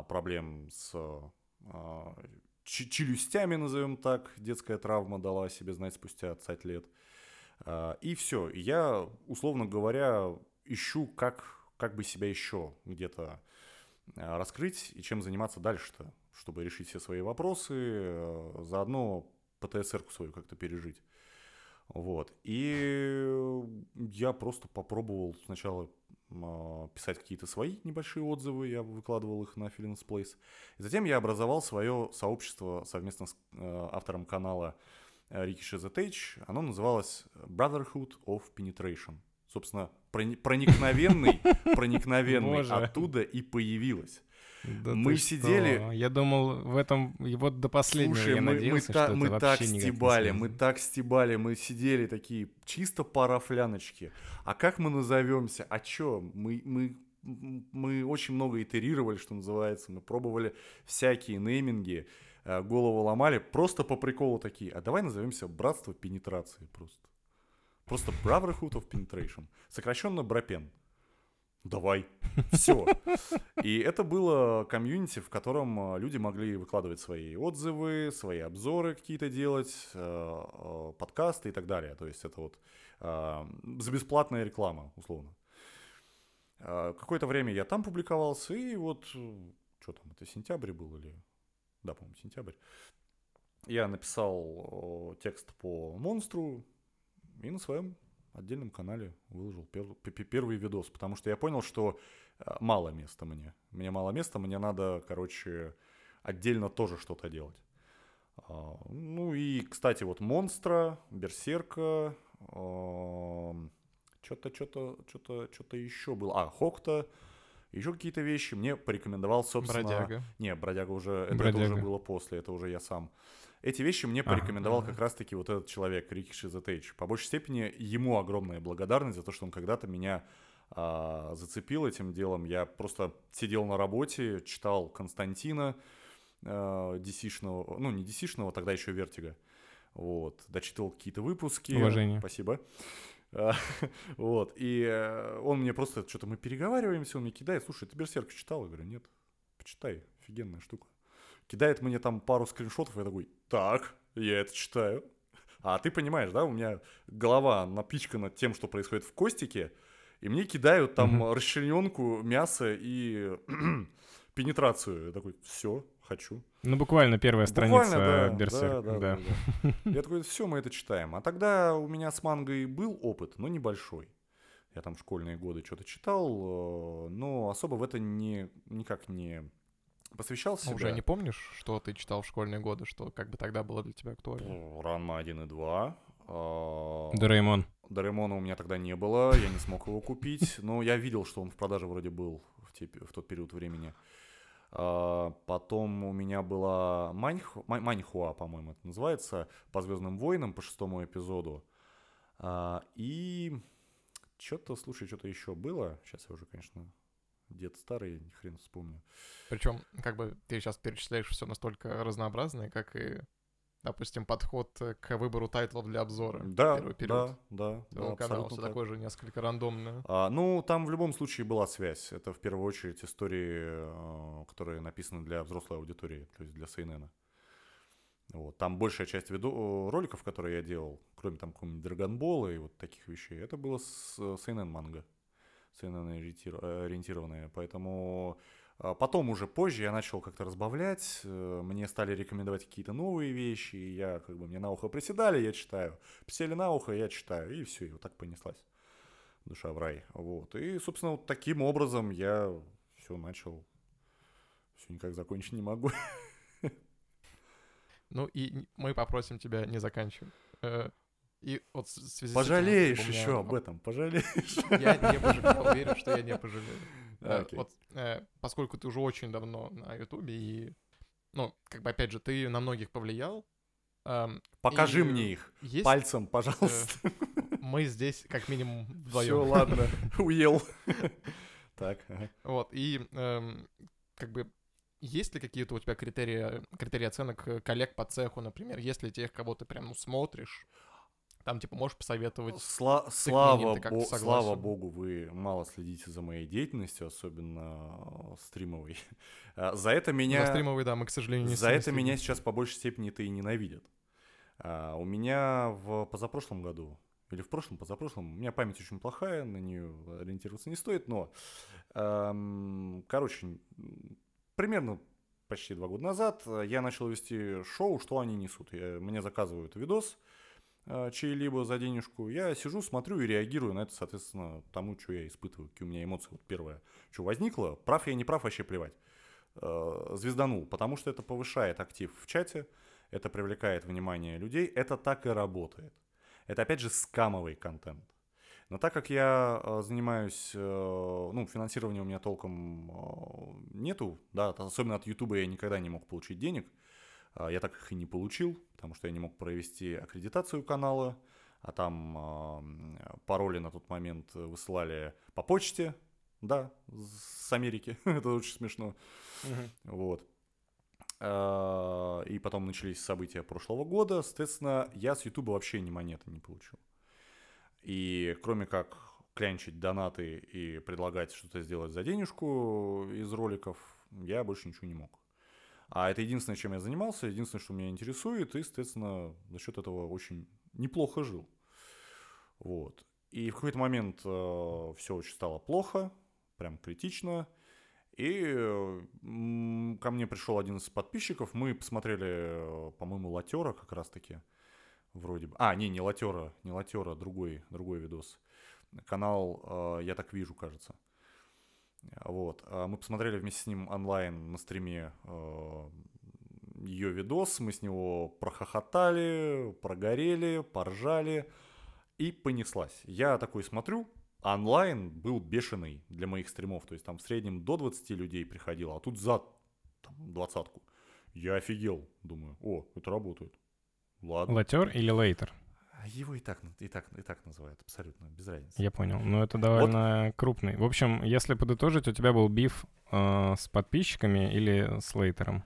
проблем с а, челюстями, назовем так. Детская травма дала себе знать спустя 20 лет. А, и все. Я, условно говоря, ищу, как, как бы себя еще где-то а, раскрыть и чем заниматься дальше-то чтобы решить все свои вопросы, заодно ПТСР-ку свою как-то пережить. Вот. И я просто попробовал сначала писать какие-то свои небольшие отзывы, я выкладывал их на Feelings Place. И затем я образовал свое сообщество совместно с э, автором канала Рики Шезетейч. Оно называлось Brotherhood of Penetration. Собственно, проникновенный, проникновенный оттуда и появилось. Да мы сидели... Что? Я думал, в этом... И вот до последнего Слушай, я мы, надеялся, мы, та, что мы так стебали, мы так стебали, мы сидели такие чисто парафляночки. А как мы назовемся? А чё? Мы, мы мы очень много итерировали, что называется, мы пробовали всякие нейминги, э, голову ломали, просто по приколу такие, а давай назовемся «Братство пенетрации» просто. Просто Brotherhood of Penetration. Сокращенно Брапен. Давай. Все. И это было комьюнити, в котором э, люди могли выкладывать свои отзывы, свои обзоры какие-то делать, э, э, подкасты и так далее. То есть это вот за бесплатная реклама, условно. Какое-то время я там публиковался, и вот, что там, это сентябрь был или... Да, по-моему, сентябрь. Я написал текст по монстру и на своем отдельном канале выложил пер- первый видос, потому что я понял, что э, мало места мне. Мне мало места, мне надо, короче, отдельно тоже что-то делать. А, ну и, кстати, вот Монстра, Берсерка, что-то, что-то, что-то, что-то еще было. А, Хокта, еще какие-то вещи мне порекомендовал, собственно... Бродяга. Не, Бродяга уже, это, это уже было после, это уже я сам. Эти вещи мне порекомендовал ага. как раз-таки вот этот человек, Рики Шизетейч. По большей степени ему огромная благодарность за то, что он когда-то меня а, зацепил этим делом. Я просто сидел на работе, читал Константина а, DC-шного, ну не DC-шного, тогда еще Вертига. Вот, дочитывал какие-то выпуски. Уважение. Спасибо. А, вот, и э, он мне просто, что-то мы переговариваемся, он мне кидает, слушай, ты Берсерк читал? Я говорю, нет, почитай, офигенная штука кидает мне там пару скриншотов, и я такой, так, я это читаю. А ты понимаешь, да, у меня голова напичкана тем, что происходит в Костике, и мне кидают там mm-hmm. расчлененку, мясо и пенетрацию. Я такой, все, хочу. Ну, буквально первая буквально, страница да, Берсерка. Да, да, да. да, да. Я такой, все, мы это читаем. А тогда у меня с мангой был опыт, но небольшой. Я там в школьные годы что-то читал, э, но особо в это не, никак не посвящал себя. А уже не помнишь, что ты читал в школьные годы, что как бы тогда было для тебя актуально? Ранма 1 и 2. А, Дореймон. Дореймона у меня тогда не было, я не смог его купить, но я видел, что он в продаже вроде был в, те, в тот период времени. А, потом у меня была Маньх, Маньхуа, по-моему, это называется, по Звездным войнам, по шестому эпизоду. И что-то, слушай, что-то еще было. Сейчас я уже, конечно, дед старый, хрен вспомню. Причем, как бы ты сейчас перечисляешь все настолько разнообразное, как и, допустим, подход к выбору тайтлов для обзора. Да, первый период да, да. да канал, все так. такое же несколько рандомное. А, ну, там в любом случае была связь. Это в первую очередь истории, э, которые написаны для взрослой аудитории, то есть для CNN. Вот. Там большая часть виду- роликов, которые я делал, кроме там какого-нибудь Драгонбола и вот таких вещей, это было с CNN манго. CNN ориентированные. Поэтому а, потом уже позже я начал как-то разбавлять, э, мне стали рекомендовать какие-то новые вещи, и я как бы мне на ухо приседали, я читаю, присели на ухо, я читаю, и все, и вот так понеслась душа в рай. Вот. И, собственно, вот таким образом я все начал, все никак закончить не могу. Ну и мы попросим тебя не заканчивать. И вот в связи Пожалеешь с этим, еще меня... об этом, пожалеешь. Я не пожалею, уверен, что я не пожалею. Okay. Э, вот, э, поскольку ты уже очень давно на Ютубе, и, ну, как бы, опять же, ты на многих повлиял. Э, Покажи мне их есть, пальцем, пожалуйста. Э, мы здесь как минимум вдвоем. Все, ладно, уел. Так. Вот, и эм, как бы есть ли какие-то у тебя критерии, критерии оценок коллег по цеху, например? Есть ли тех, кого ты прям ну, смотришь? Там, типа, можешь посоветовать. Сла- слава, бо- слава богу, вы мало следите за моей деятельностью, особенно э, стримовой. А, за это меня... За стримовой, да, мы, к сожалению, не За это меня сейчас по большей степени-то и ненавидят. А, у меня в позапрошлом году, или в прошлом, позапрошлом, у меня память очень плохая, на нее ориентироваться не стоит, но, эм, короче, примерно почти два года назад я начал вести шоу «Что они несут». Я, мне заказывают видос, Э, чей-либо за денежку, я сижу, смотрю и реагирую на это, соответственно, тому, что я испытываю, какие у меня эмоции. Вот первое, что возникло, прав я не прав, вообще плевать. Э, звезданул, потому что это повышает актив в чате, это привлекает внимание людей, это так и работает. Это, опять же, скамовый контент. Но так как я э, занимаюсь, ну, финансирования у меня толком нету, да, особенно от Ютуба я никогда не мог получить денег, я так их и не получил, потому что я не мог провести аккредитацию канала, а там пароли на тот момент высылали по почте, Да, с Америки. Это очень смешно. Вот. А, и потом начались события прошлого года. Соответственно, я с Ютуба вообще ни монеты не получил. И кроме как клянчить донаты и предлагать что-то сделать за денежку из роликов, я больше ничего не мог. А это единственное, чем я занимался, единственное, что меня интересует, и, соответственно, за счет этого очень неплохо жил. Вот. И в какой-то момент э, все очень стало плохо, прям критично. И э, ко мне пришел один из подписчиков, мы посмотрели, э, по-моему, Латера как раз-таки, вроде бы. А, не, не Латера, не Латера, другой, другой видос. Канал э, «Я так вижу», кажется. Вот. А мы посмотрели вместе с ним онлайн на стриме э, ее видос, мы с него прохохотали, прогорели, поржали, и понеслась. Я такой смотрю, онлайн был бешеный для моих стримов, то есть там в среднем до 20 людей приходило, а тут за там, двадцатку. Я офигел, думаю, о, это работает. Ладно. Латер или лейтер? Его и так, и, так, и так называют, абсолютно, без разницы. Я понял. Но это довольно вот. крупный. В общем, если подытожить, у тебя был биф э, с подписчиками или с лейтером?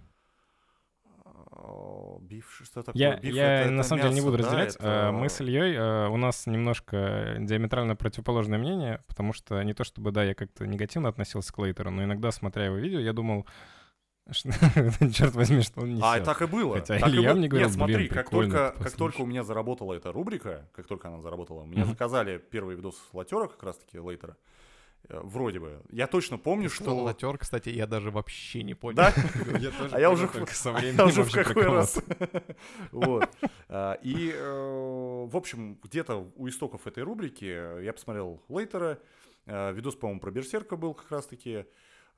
Биф, что такое? Я, Биф я это, на это самом мясо, деле не буду да, разделять. это... Мы с Ильей, э, у нас немножко диаметрально противоположное мнение, потому что не то чтобы, да, я как-то негативно относился к Лейтеру, но иногда, смотря его видео, я думал, Черт возьми, что он несет. А так и было. Хотя так Илья и мне говорил, Нет, смотри, блин, как только, как только у меня заработала эта рубрика, как только она заработала, мне заказали первый видос с Латера, как раз-таки Лейтера. Э, вроде бы. Я точно помню, что... Латер, кстати, я даже вообще не понял. Да? А я уже со уже в какой раз. Вот. А, И, э, в общем, где-то у истоков этой рубрики я посмотрел Лейтера. Э, видос, по-моему, про Берсерка был как раз-таки.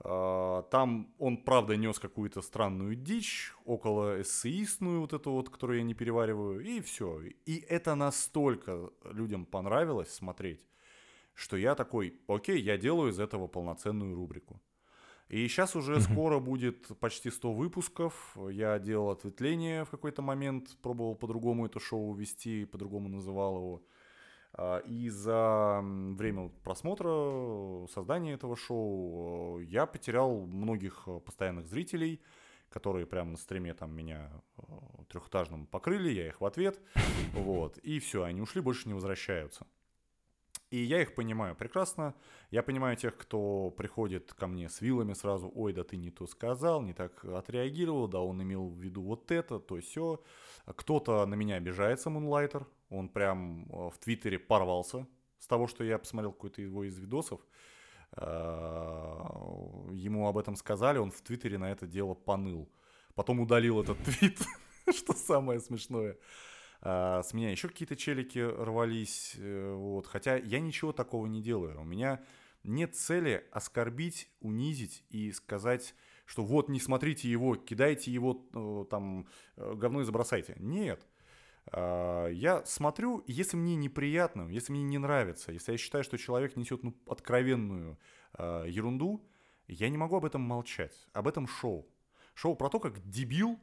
А, там он, правда, нес какую-то странную дичь, около эссеистную вот эту вот, которую я не перевариваю, и все. И это настолько людям понравилось смотреть, что я такой, окей, я делаю из этого полноценную рубрику. И сейчас уже mm-hmm. скоро будет почти 100 выпусков. Я делал ответвление в какой-то момент, пробовал по-другому это шоу вести, по-другому называл его. А, и за время просмотра, создания этого шоу я потерял многих э, постоянных зрителей, которые прямо на стриме там меня э, трехэтажным покрыли, я их в ответ, вот, и все, они ушли, больше не возвращаются. И я их понимаю прекрасно. Я понимаю тех, кто приходит ко мне с вилами сразу, ой, да ты не то сказал, не так отреагировал, да он имел в виду вот это, то все. Кто-то на меня обижается, Мунлайтер, он прям э, в Твиттере порвался с того, что я посмотрел какой-то его из видосов. Э, ему об этом сказали, он в Твиттере на это дело поныл. Потом удалил этот твит, что самое смешное. А, с меня еще какие-то челики рвались, э, вот. Хотя я ничего такого не делаю. У меня нет цели оскорбить, унизить и сказать, что вот не смотрите его, кидайте его э, там э, говно и забросайте. Нет. А, я смотрю, если мне неприятно, если мне не нравится, если я считаю, что человек несет ну, откровенную э, ерунду, я не могу об этом молчать. Об этом шоу. Шоу про то, как дебил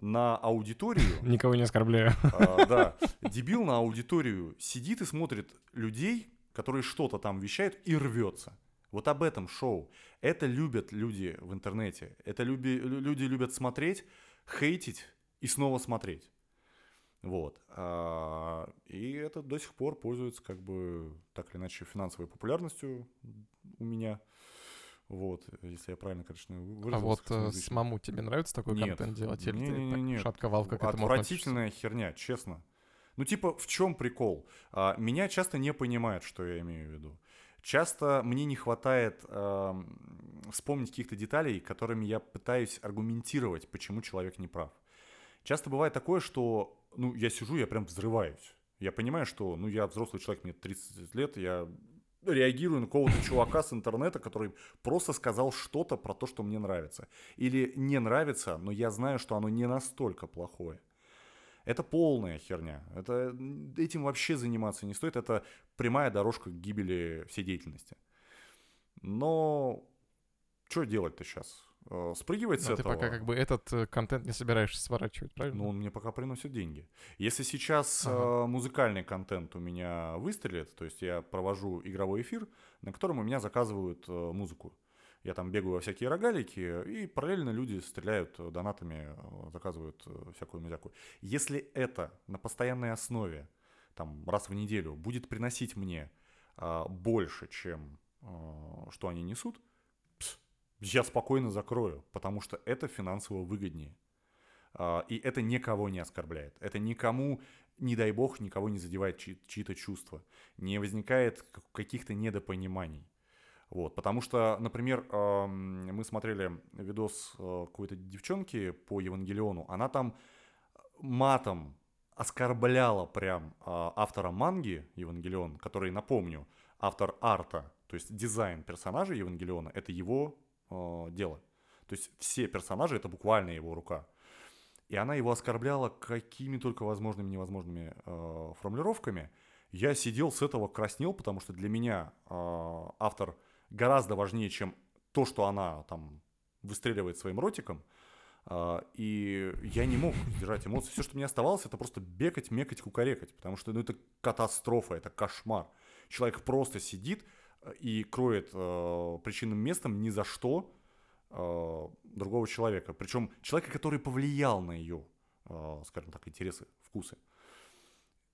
на аудиторию... Никого не оскорбляю. А, да. Дебил на аудиторию сидит и смотрит людей, которые что-то там вещают, и рвется. Вот об этом шоу. Это любят люди в интернете. Это люби, люди любят смотреть, хейтить и снова смотреть. Вот. А, и это до сих пор пользуется как бы так или иначе финансовой популярностью у меня. Вот, если я правильно, конечно, выразился. А вот э, с маму тебе нравится такой нет. контент делать? Или не, ты не, так нет. шатковал, как это Отвратительная херня, честно. Ну, типа, в чем прикол? А, меня часто не понимают, что я имею в виду. Часто мне не хватает э, вспомнить каких-то деталей, которыми я пытаюсь аргументировать, почему человек не прав. Часто бывает такое, что, ну, я сижу, я прям взрываюсь. Я понимаю, что, ну, я взрослый человек, мне 30 лет, я реагирую на какого-то чувака с интернета, который просто сказал что-то про то, что мне нравится. Или не нравится, но я знаю, что оно не настолько плохое. Это полная херня. Это, этим вообще заниматься не стоит. Это прямая дорожка к гибели всей деятельности. Но что делать-то сейчас? Э, спрыгивать с Но ты этого. пока как бы этот э, контент не собираешься сворачивать, правильно? Ну, он мне пока приносит деньги. Если сейчас Ага. э, музыкальный контент у меня выстрелит, то есть я провожу игровой эфир, на котором у меня заказывают музыку. Я там бегаю во всякие рогалики, и параллельно люди стреляют донатами, заказывают всякую музяку. Если это на постоянной основе, там, раз в неделю, будет приносить мне больше, чем что они несут, я спокойно закрою, потому что это финансово выгоднее. А, И это никого не оскорбляет. Это никому, не дай бог, никого не задевает чьи- чьи-то чувства. Не возникает каких-то недопониманий. Вот, потому что, например, мы смотрели видос э, какой-то девчонки по Евангелиону, она там матом оскорбляла прям а, автора манги Евангелион, который, напомню, автор арта, то есть дизайн персонажей Евангелиона, это его э, дело. То есть все персонажи это буквально его рука. И она его оскорбляла какими только возможными невозможными э, формулировками. Я сидел с этого краснел, потому что для меня э, автор гораздо важнее, чем то, что она там выстреливает своим ротиком. А, И я не мог сдержать эмоции. Все, что мне оставалось, это просто бегать, мекать, кукарекать. Потому что ну, это катастрофа, это кошмар. Человек просто сидит и кроет э, причинным местом ни за что э, другого человека. Причем человека, который повлиял на ее, э, скажем так, интересы, вкусы.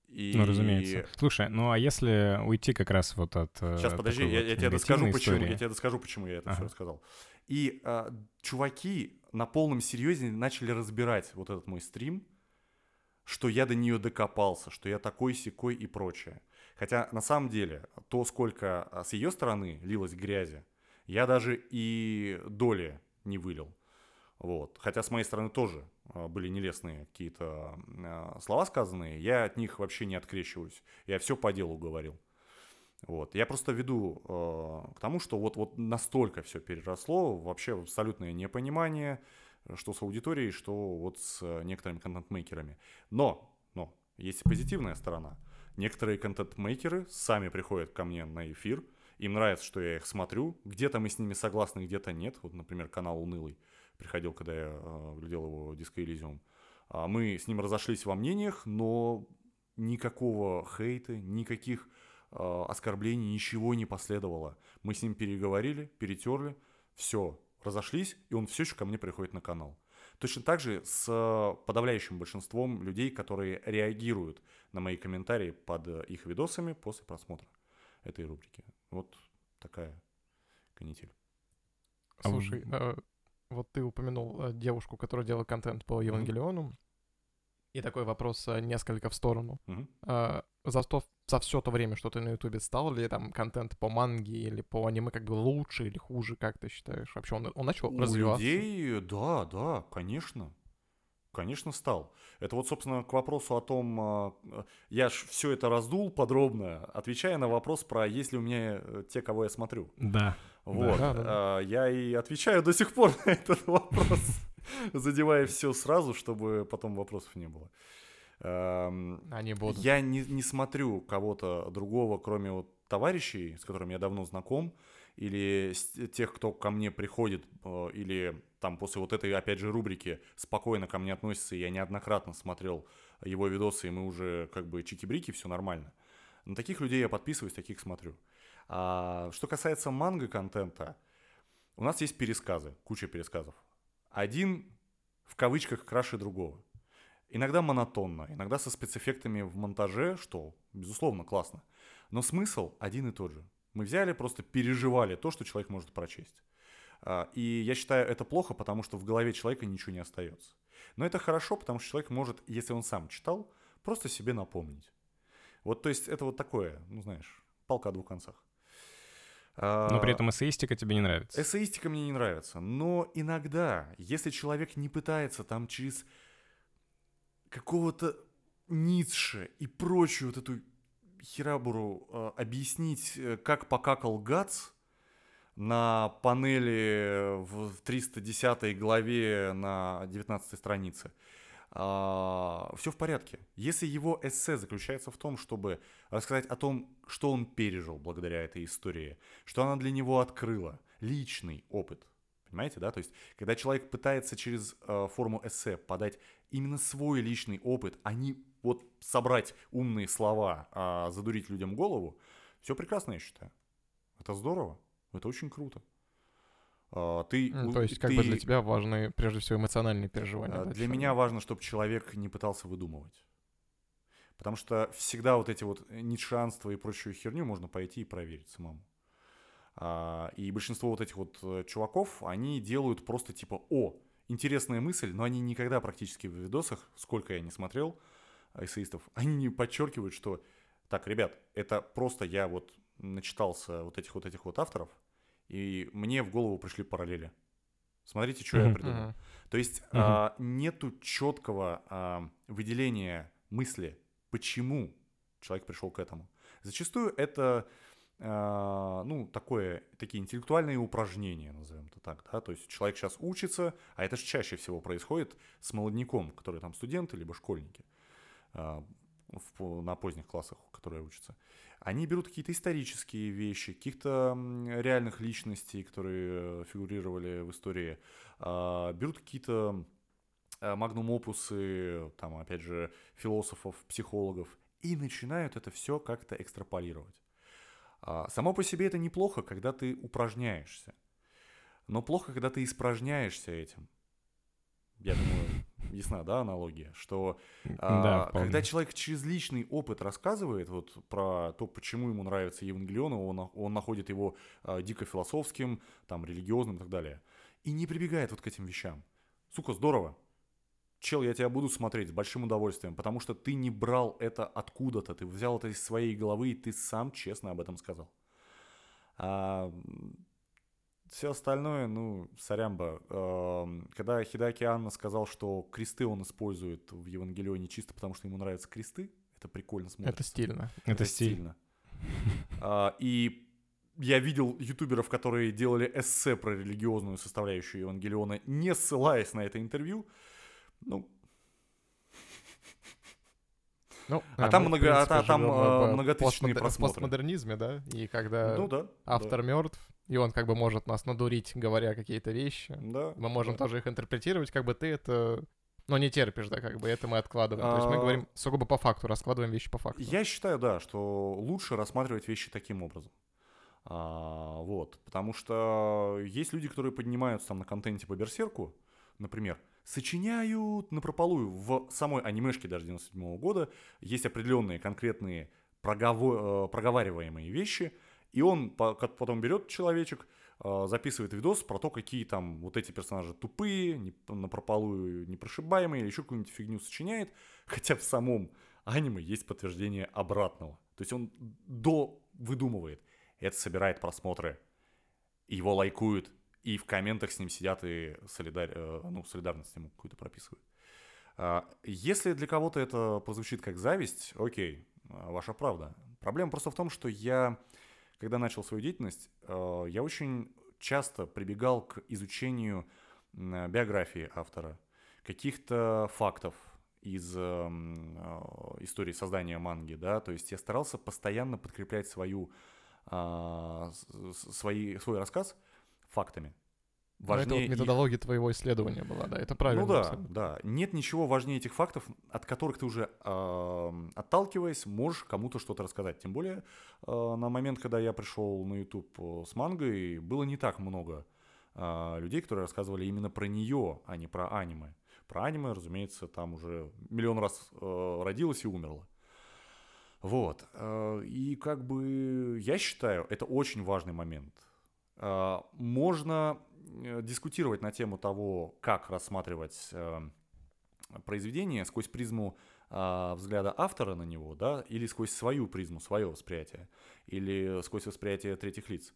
И... Ну, разумеется. Слушай, ну а если уйти как раз вот от э, Сейчас, подожди, я, вот я тебе негативной почему. Я тебе доскажу, почему я это Ага. все рассказал. И а, чуваки на полном серьезе начали разбирать вот этот мой стрим, что я до нее докопался, что я такой секой и прочее. Хотя на самом деле то, сколько а, с ее стороны лилось грязи, я даже и доли не вылил. Вот. Хотя с моей стороны тоже а, были нелестные какие-то а, слова сказанные, я от них вообще не открещиваюсь. Я все по делу говорил. Вот. Я просто веду э, к тому, что вот, вот настолько все переросло, вообще абсолютное непонимание, что с аудиторией, что вот с некоторыми контент-мейкерами. Но, но, есть и позитивная сторона. Некоторые контент-мейкеры сами приходят ко мне на эфир, им нравится, что я их смотрю, где-то мы с ними согласны, где-то нет. Вот, например, канал Унылый приходил, когда я э, глядел его Disco Elysium. А Мы с ним разошлись во мнениях, но никакого хейта, никаких э, оскорблений, ничего не последовало. Мы с ним переговорили, перетерли, все, разошлись, и он все еще ко мне приходит на канал. Точно так же с подавляющим большинством людей, которые реагируют на мои комментарии под э, их видосами после просмотра этой рубрики. Вот такая канитель. А Слушай, э, вот ты упомянул э, девушку, которая делала контент по Евангелиону. И такой вопрос э, несколько в сторону. Э, За, то, за все то время, что ты на Ютубе стал ли там контент по манге или по аниме как бы лучше или хуже, как ты считаешь? Вообще он, он начал У развиваться? людей, да, да, конечно. Конечно, стал. Это вот, собственно, к вопросу о том, а, я ж все это раздул подробно, отвечая на вопрос про есть ли у меня э, те, кого я смотрю. Да. Вот. Да, да, да. Я и отвечаю до сих пор на этот вопрос, задевая все сразу, чтобы потом вопросов не было. Ам, Они будут. я не, не смотрю кого-то другого, кроме вот товарищей, с которыми я давно знаком, или тех, кто ко мне приходит, э, или там после вот этой, опять же, рубрики спокойно ко мне относится, я неоднократно смотрел его видосы, и мы уже как бы чики-брики, все нормально. На таких людей я подписываюсь, таких смотрю. А что касается манго-контента, у нас есть пересказы, куча пересказов. Один в кавычках краше другого. Иногда монотонно, иногда со спецэффектами в монтаже, что, безусловно, классно. Но смысл один и тот же. Мы взяли, просто переживали то, что человек может прочесть. А, И я считаю это плохо, потому что в голове человека ничего не остается. Но это хорошо, потому что человек может, если он сам читал, просто себе напомнить. Вот, то есть, это вот такое, ну, знаешь, палка о двух концах. Но при А, этом эссеистика тебе не нравится. Эссеистика мне не нравится, но иногда, если человек не пытается там через какого-то Ницше и прочую вот эту херабуру э, объяснить, э, как покакал Гац на панели в 310 главе на 19 странице, все в порядке. Если его эссе заключается в том, чтобы рассказать о том, что он пережил благодаря этой истории, что она для него открыла, личный опыт, Понимаете, да? То есть, когда человек пытается через э, форму эссе подать именно свой личный опыт, а не вот собрать умные слова, а задурить людям голову, все прекрасно, я считаю. Это здорово, это очень круто. А, ты, ну, то есть, как ты, бы для тебя важны прежде всего эмоциональные переживания. А, да, для меня важно, чтобы человек не пытался выдумывать. Потому что всегда вот эти вот нитшанства и прочую херню можно пойти и проверить самому. А, и большинство вот этих вот э, чуваков, они делают просто типа, о, интересная мысль, но они никогда практически в видосах, сколько я не смотрел эссеистов, они не подчеркивают, что, так, ребят, это просто я вот начитался вот этих вот этих вот авторов, и мне в голову пришли параллели. Смотрите, что я придумал. То есть а, нету четкого а, выделения мысли, почему человек пришел к этому. Зачастую это а, ну, такое, такие интеллектуальные упражнения, назовем это так, да, то есть человек сейчас учится, а это же чаще всего происходит с молодняком, которые там студенты, либо школьники а, в, на поздних классах, которые учатся. Они берут какие-то исторические вещи, каких-то реальных личностей, которые э, фигурировали в истории, а, берут какие-то магнум-опусы, там, опять же, философов, психологов, и начинают это все как-то экстраполировать. А, само по себе это неплохо, когда ты упражняешься. Но плохо, когда ты испражняешься этим. Я думаю, ясна, да, аналогия? Что да, а, когда человек через личный опыт рассказывает вот про то, почему ему нравится Евангелион, он, он находит его а, дико философским, там, религиозным и так далее, и не прибегает вот к этим вещам. Сука, здорово чел, я тебя буду смотреть с большим удовольствием, потому что ты не брал это откуда-то, ты взял это из своей головы, и ты сам честно об этом сказал. А, все остальное, ну, сорямба. Когда Хидаки Анна сказал, что кресты он использует в Евангелионе чисто потому, что ему нравятся кресты, это прикольно смотрится. Это стильно. Это, это стильно. А, и я видел ютуберов, которые делали эссе про религиозную составляющую Евангелиона, не ссылаясь на это интервью. Ну, ну, а, там, много, принципе, а, там э, многотысячные просмотры. В постмодернизме, да? И когда ну, да, автор да. мертв, и он как бы может нас надурить, говоря какие-то вещи. Да, мы можем да. тоже их интерпретировать, как бы ты это... Ну, не терпишь, да, как бы это мы откладываем. А... То есть мы а, говорим сугубо по факту, раскладываем вещи по факту. Я считаю, да, что лучше рассматривать вещи таким образом. А, вот, потому что есть люди, которые поднимаются там на контенте по берсерку, например, сочиняют на прополую. В самой анимешке даже 97 -го года есть определенные конкретные проговор, э, проговариваемые вещи, и он потом берет человечек, э, записывает видос про то, какие там вот эти персонажи тупые, на прополую непрошибаемые, или еще какую-нибудь фигню сочиняет, хотя в самом аниме есть подтверждение обратного. То есть он до выдумывает, это собирает просмотры, его лайкуют, и в комментах с ним сидят и солидар... Э, ну, солидарность ним какую-то прописывают. А, если для кого-то это прозвучит как зависть, окей, а, ваша правда. Проблема просто в том, что я, когда начал свою деятельность, э, я очень часто прибегал к изучению биографии автора, каких-то фактов из эм, э, истории создания манги, да, то есть я старался постоянно подкреплять свою, а, свои, свой рассказ фактами. Важнее это вот методология их... твоего исследования была, да, это правильно. Ну да, абсолютно. да. Нет ничего важнее этих фактов, от которых ты уже э, отталкиваясь, можешь кому-то что-то рассказать. Тем более э, на момент, когда я пришел на YouTube э, с мангой, было не так много э, людей, которые рассказывали именно про нее, а не про аниме. Про аниме, разумеется, там уже миллион раз э, родилась и умерла. Вот. Э, и как бы я считаю, это очень важный момент Э, можно дискутировать на тему того, как рассматривать э, произведение сквозь призму взгляда автора на него, да, или сквозь свою призму, свое восприятие, или сквозь восприятие третьих лиц.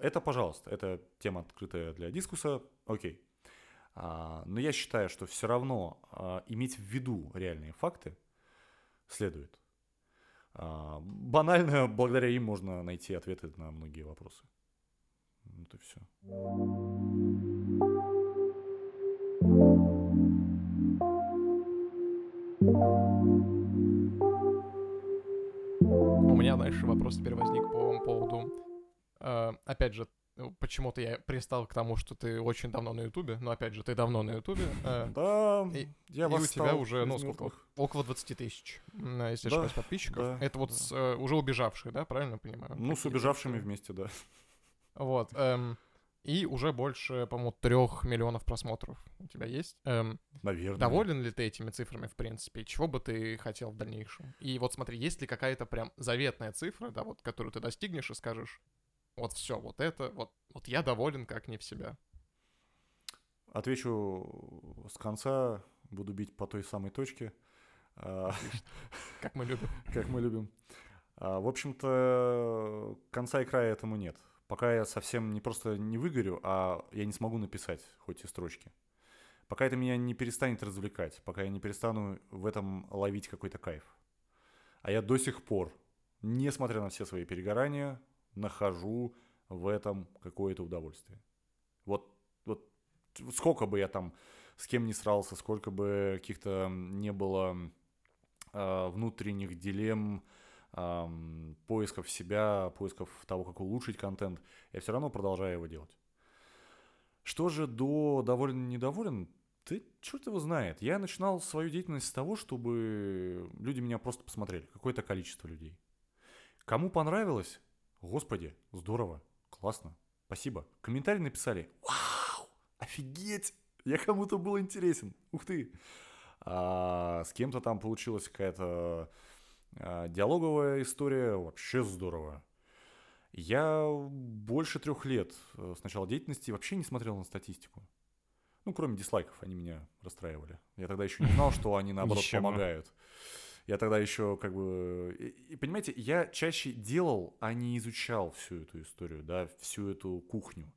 Это, пожалуйста, это тема открытая для дискуса, окей. А, но я считаю, что все равно иметь в виду реальные факты следует. А, банально, благодаря им можно найти ответы на многие вопросы. Вот и все. У меня, знаешь, вопрос теперь возник по поводу, э, опять же, ну, почему-то я пристал к тому, что ты очень давно на Ютубе, но опять же, ты давно на Ютубе. э, Да, И- я и у тебя уже, ну, сколько, мертвых. около 20 тысяч, если Да, ошибаюсь, подписчиков. да, Это вот да. с, э, уже убежавшие, да, правильно понимаю? Ну, с убежавшими вместе, да. Вот. эм, и уже больше, по-моему, трех миллионов просмотров у тебя есть. Эм, Наверное. доволен ли ты этими цифрами, в принципе? Чего бы ты хотел в дальнейшем? И вот смотри, есть ли какая-то прям заветная цифра, да, вот, которую ты достигнешь и скажешь, вот все, вот это, вот, вот я доволен как не в себя. Отвечу с конца, буду бить по той самой точке, а, Как мы любим. как мы любим. А, В общем-то, конца и края этому нет. Пока я совсем не просто не выгорю, а я не смогу написать хоть и строчки. Пока это меня не перестанет развлекать, пока я не перестану в этом ловить какой-то кайф. А я до сих пор, несмотря на все свои перегорания, нахожу в этом какое-то удовольствие. Вот, вот сколько бы я там с кем не срался, сколько бы каких-то не было э, внутренних дилемм, ам, поисков себя, поисков того, как улучшить контент, я все равно продолжаю его делать. Что же до доволен недоволен? Ты черт его знает. Я начинал свою деятельность с того, чтобы люди меня просто посмотрели. Какое-то количество людей. Кому понравилось? Господи, здорово, классно, спасибо. Комментарии написали. Вау, офигеть, я кому-то был интересен. Ух ты. А с кем-то там получилась какая-то диалоговая история. Вообще здорово. Я больше трех лет э, с начала деятельности вообще не смотрел на статистику. Ну, кроме дизлайков, они меня расстраивали. Я тогда еще не знал, что они, наоборот, помогают. Я тогда еще как бы... И, и понимаете, я чаще делал, а не изучал всю эту историю, да, всю эту кухню.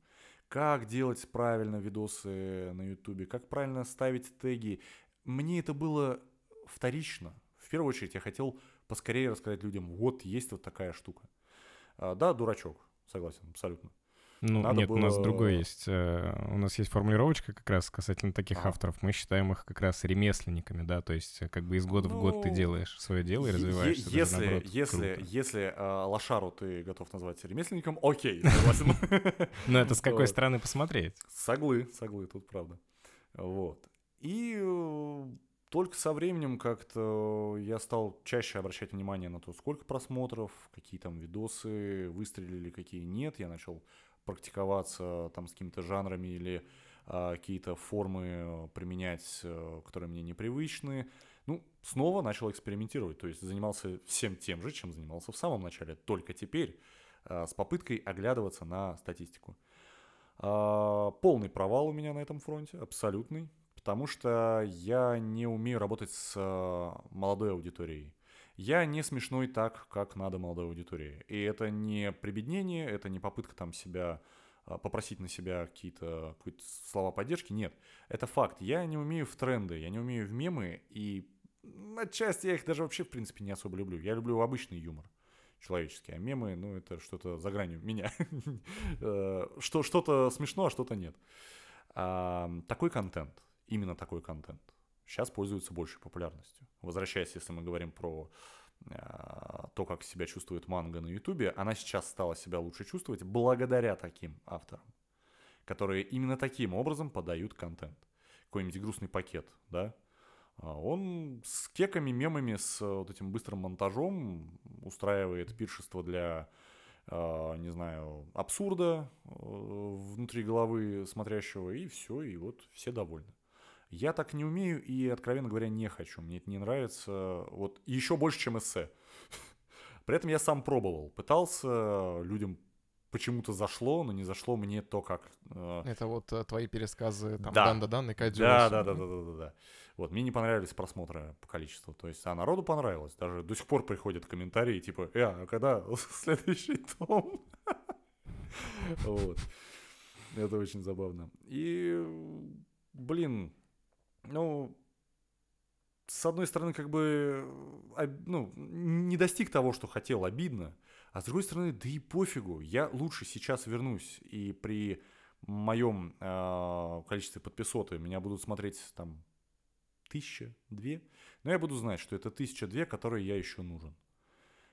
Как делать правильно видосы на ютубе, как правильно ставить теги. Мне это было вторично. В первую очередь я хотел поскорее рассказать людям, вот есть вот такая штука. А, да, дурачок, согласен, абсолютно. Ну, Надо нет, у нас было- другое есть. э, У нас есть формулировочка как раз касательно таких Ага. авторов. Мы считаем их как раз ремесленниками, да, то есть э, как бы из года в год ты Ну, делаешь свое дело и Е- развиваешься. даже Если, наоборот, если, круто. если а, лошару ты готов назвать ремесленником, окей, согласен. Но это с какой стороны посмотреть? Соглы, соглы, тут правда. Вот. И э, только со временем как-то я стал чаще обращать внимание на то, сколько просмотров, какие там видосы выстрелили, какие нет. Я начал практиковаться там с какими-то жанрами или а, какие-то формы э, применять, э, которые мне непривычны. Ну, снова начал экспериментировать, то есть занимался всем тем же, чем занимался в самом начале, только теперь а, с попыткой оглядываться на статистику. А, Полный провал у меня на этом фронте, абсолютный, потому что я не умею работать с а, молодой аудиторией. Я не смешной так, как надо молодой аудитории. И это не прибеднение, это не попытка там себя а, попросить на себя какие-то какие-то слова поддержки. Нет, это факт. Я не умею в тренды, я не умею в мемы, и отчасти я их даже вообще, в принципе, не особо люблю. Я люблю обычный юмор человеческий, а мемы, ну, это что-то за гранью меня. Э, Что, что-то смешно, а что-то нет. Такой контент, именно такой контент, сейчас пользуется большей популярностью. Возвращаясь, если мы говорим про а, то, как себя чувствует манга на Ютубе, она сейчас стала себя лучше чувствовать благодаря таким авторам, которые именно таким образом подают контент. Какой-нибудь грустный пакет, да, а Он с кеками, мемами, с э, вот этим быстрым монтажом устраивает пиршество для, э, не знаю, абсурда э, внутри головы смотрящего, и все, и вот все довольны. Я так не умею и, откровенно говоря, не хочу. Мне это не нравится. Вот еще больше, чем эссе. При этом я сам пробовал. Пытался, людям почему-то зашло, но не зашло мне то, как э, Это вот э, твои пересказы, там, Да. дан-да-дан и Кадзю. да, да, да, да, да, да, да. Вот, мне не понравились просмотры по количеству. То есть, а народу понравилось. Даже до сих пор приходят комментарии, типа, э, а когда следующий том? Вот. Это очень забавно. И, блин, ну, с одной стороны, как бы, об- ну, не достиг того, что хотел, обидно. А с другой стороны, да и пофигу. Я лучше сейчас вернусь. И при моем э, количестве подписоты меня будут смотреть там тысяча, две. Но я буду знать, что это тысяча, две, которые я еще нужен.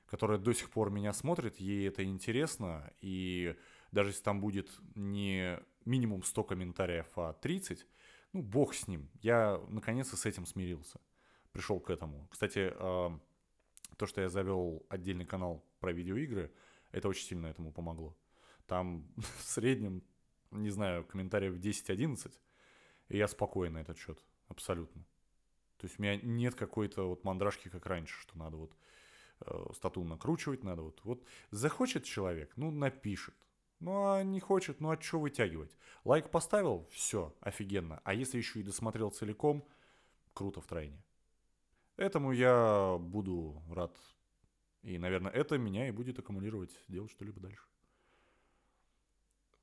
Которая до сих пор меня смотрит, ей это интересно. И даже если там будет не минимум 100 комментариев, а 30, ну, бог с ним. Я наконец-то с этим смирился. Пришел к этому. Кстати, то, что я завел отдельный канал про видеоигры, это очень сильно этому помогло. Там в среднем, не знаю, комментариев 10-11, и я спокоен на этот счет, абсолютно. То есть у меня нет какой-то вот мандражки, как раньше, что надо вот э, стату накручивать, надо вот... Вот захочет человек, ну, напишет. Ну, а не хочет, ну, а что вытягивать? Лайк поставил, все, офигенно. А если еще и досмотрел целиком, круто втройне. Этому я буду рад. И, наверное, это меня и будет аккумулировать, делать что-либо дальше.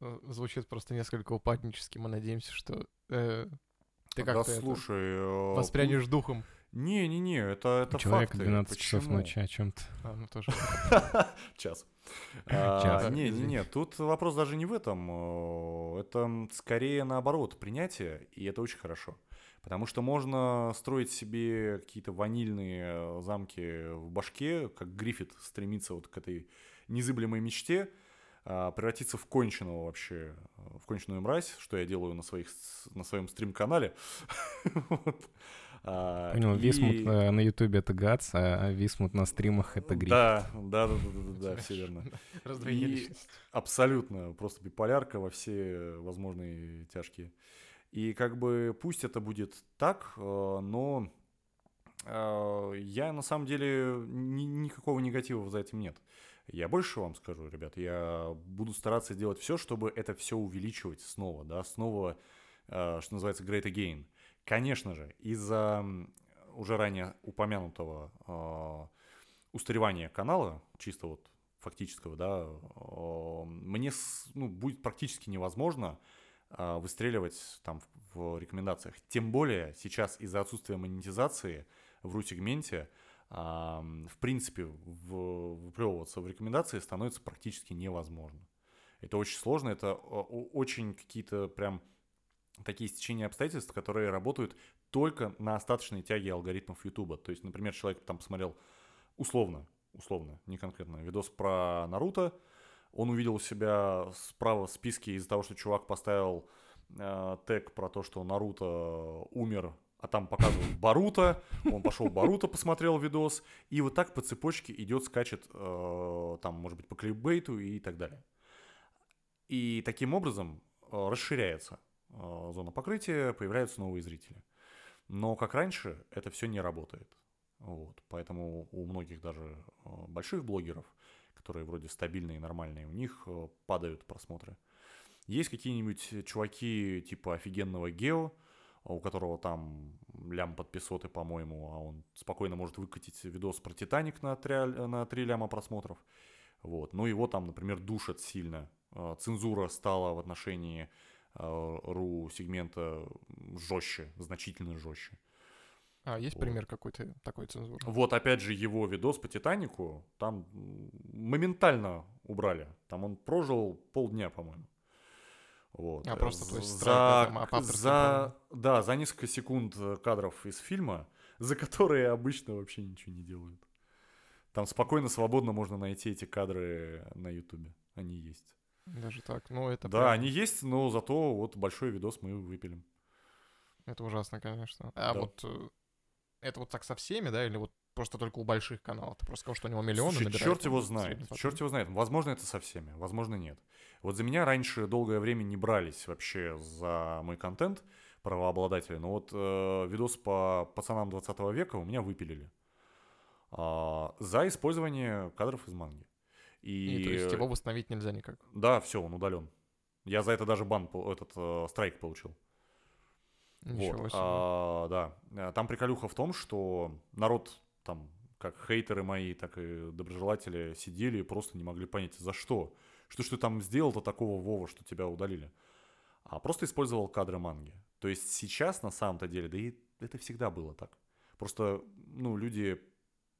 Э, Звучит просто несколько упаднически. Мы надеемся, что э, ты да как-то это слушай... э, воспрянешь духом. Не-не-не, это, это Человек факты. 12 часов Почему? ночи о чем-то. А, ну тоже. Час. Час. А, тут вопрос даже не в этом. э, Это скорее наоборот, принятие, и это очень хорошо. Потому что можно строить себе какие-то ванильные э, замки в башке, как Гриффит стремится вот к этой незыблемой мечте, а, превратиться в конченого вообще, э, в конченую мразь, что я делаю на, своих, на своем стрим-канале. Вот. А, Понял, Висмут и- э, на Ютубе это Гац, а Висмут на стримах это Гриф. Да, да, да, да, да, да, все верно. Раздвоение личности. Абсолютно, просто биполярка во все возможные тяжкие. И как бы пусть это будет так, э, но э, я на самом деле ни- никакого негатива за этим нет. Я больше вам скажу, ребят, я буду стараться делать все, чтобы это все увеличивать снова, да, снова, что называется, great again. Конечно же, из-за уже ранее упомянутого э, устаревания канала, чисто вот фактического, да, э, мне ну, будет практически невозможно э, выстреливать там в, рекомендациях. Тем более сейчас из-за отсутствия монетизации в ру-сегменте в принципе в- выплевываться в рекомендации становится практически невозможно. Это очень сложно, это очень какие-то прям такие стечения обстоятельств, которые работают только на остаточной тяге алгоритмов Ютуба. То есть, например, человек там посмотрел условно, условно, не конкретно, видос про Наруто, он увидел у себя справа в списке из-за того, что чувак поставил э, тег про то, что Наруто умер, а там показывают Баруто, он пошел Баруто, посмотрел видос, и вот так по цепочке идет, скачет, э, там, может быть, по кликбейту и так далее. И таким образом э, расширяется зона покрытия, появляются новые зрители. Но как раньше это все не работает. Вот. Поэтому у многих даже э, больших блогеров, которые вроде стабильные и нормальные, у них э, падают просмотры. Есть какие-нибудь чуваки типа офигенного Гео, у которого там лям подписоты, по-моему, а он спокойно может выкатить видос про Титаник на 3, на 3 ляма просмотров. Вот. Но его там, например, душат сильно. Э, Цензура стала в отношении э, ру-сегмента жестче, значительно жестче. А, есть Вот. пример какой-то такой цензуры? Вот опять же его видос по Титанику там моментально убрали. Там он прожил полдня, по-моему. Вот. А, просто, то есть, за, там, а за, да, за несколько секунд э, кадров из фильма, за которые обычно вообще ничего не делают. Там спокойно, свободно можно найти эти кадры на Ютубе. Они есть. Даже так. Ну, это да, прям- они есть, но зато вот большой видос мы выпилим. Это ужасно, конечно. А Да. вот э, это вот так со всеми, да, или вот просто только у больших каналов? Ты просто сказал, что у него миллионы Слушай, набирает, черт его знает, черт его знает. Возможно, это со всеми, возможно, нет. Вот за меня раньше долгое время не брались вообще за мой контент правообладатели, но вот э, видос по пацанам 20 века у меня выпилили. А, за использование кадров из манги. И, И, то есть его восстановить нельзя никак. да, все, он удален. Я за это даже бан, этот э, страйк получил. Ничего Вот, себе. а, да. Э, Там приколюха в том, что народ, там, как хейтеры мои, так и доброжелатели сидели и просто не могли понять, за что. Что ж ты там сделал-то такого, Вова, что тебя удалили? А просто использовал кадры манги. То есть сейчас, на самом-то деле, да и это всегда было так. Просто, ну, люди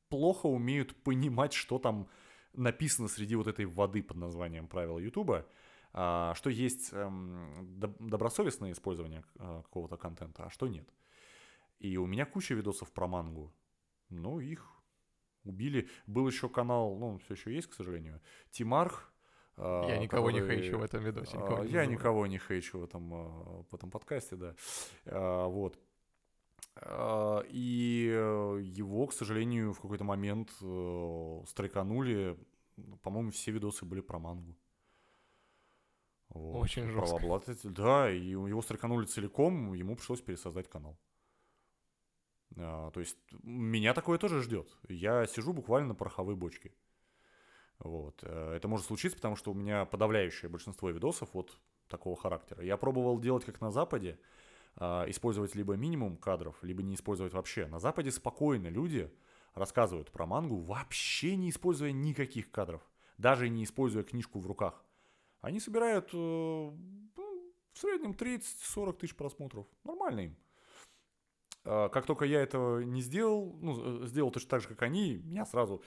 плохо умеют понимать, что там написано среди вот этой воды под названием правила Ютуба, а, что есть эм, доб- добросовестное использование э, какого-то контента, а что нет. И у меня куча видосов про мангу. Ну, их убили. Был еще канал, ну, все еще есть, к сожалению, Тимарх. а, Я никого не который- хейчу в этом видосе. а, никого не Я называю. никого не хейчу в этом, в этом подкасте, да. Вот. А, И э, его, к сожалению, в какой-то момент э, страйканули. По-моему, все видосы были про мангу. Вот. Очень жестко. Правообладатель, да, и его страйканули целиком, ему пришлось пересоздать канал. А, то есть меня такое тоже ждет. Я сижу буквально на пороховой бочке. Вот. э, Это может случиться, потому что у меня подавляющее большинство видосов вот такого характера. Я пробовал делать как на Западе, использовать либо минимум кадров, либо не использовать вообще. На Западе спокойно люди рассказывают про мангу, вообще не используя никаких кадров, даже не используя книжку в руках. Они собирают э, ну, в среднем 30-40 тысяч просмотров. Нормально им. А, Как только я этого не сделал, ну, э, сделал точно так же, как они, меня сразу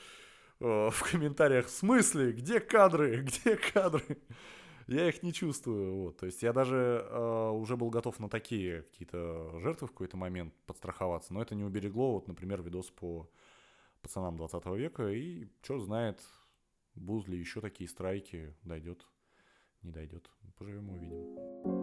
э, в комментариях в смысле, где кадры, где кадры? Я их не чувствую. Вот. То есть я даже э, уже был готов на такие какие-то жертвы в какой-то момент подстраховаться, но это не уберегло, вот, например, видос по пацанам 20 века, и черт знает, будут ли еще такие страйки, дойдет, не дойдет. Поживем увидим.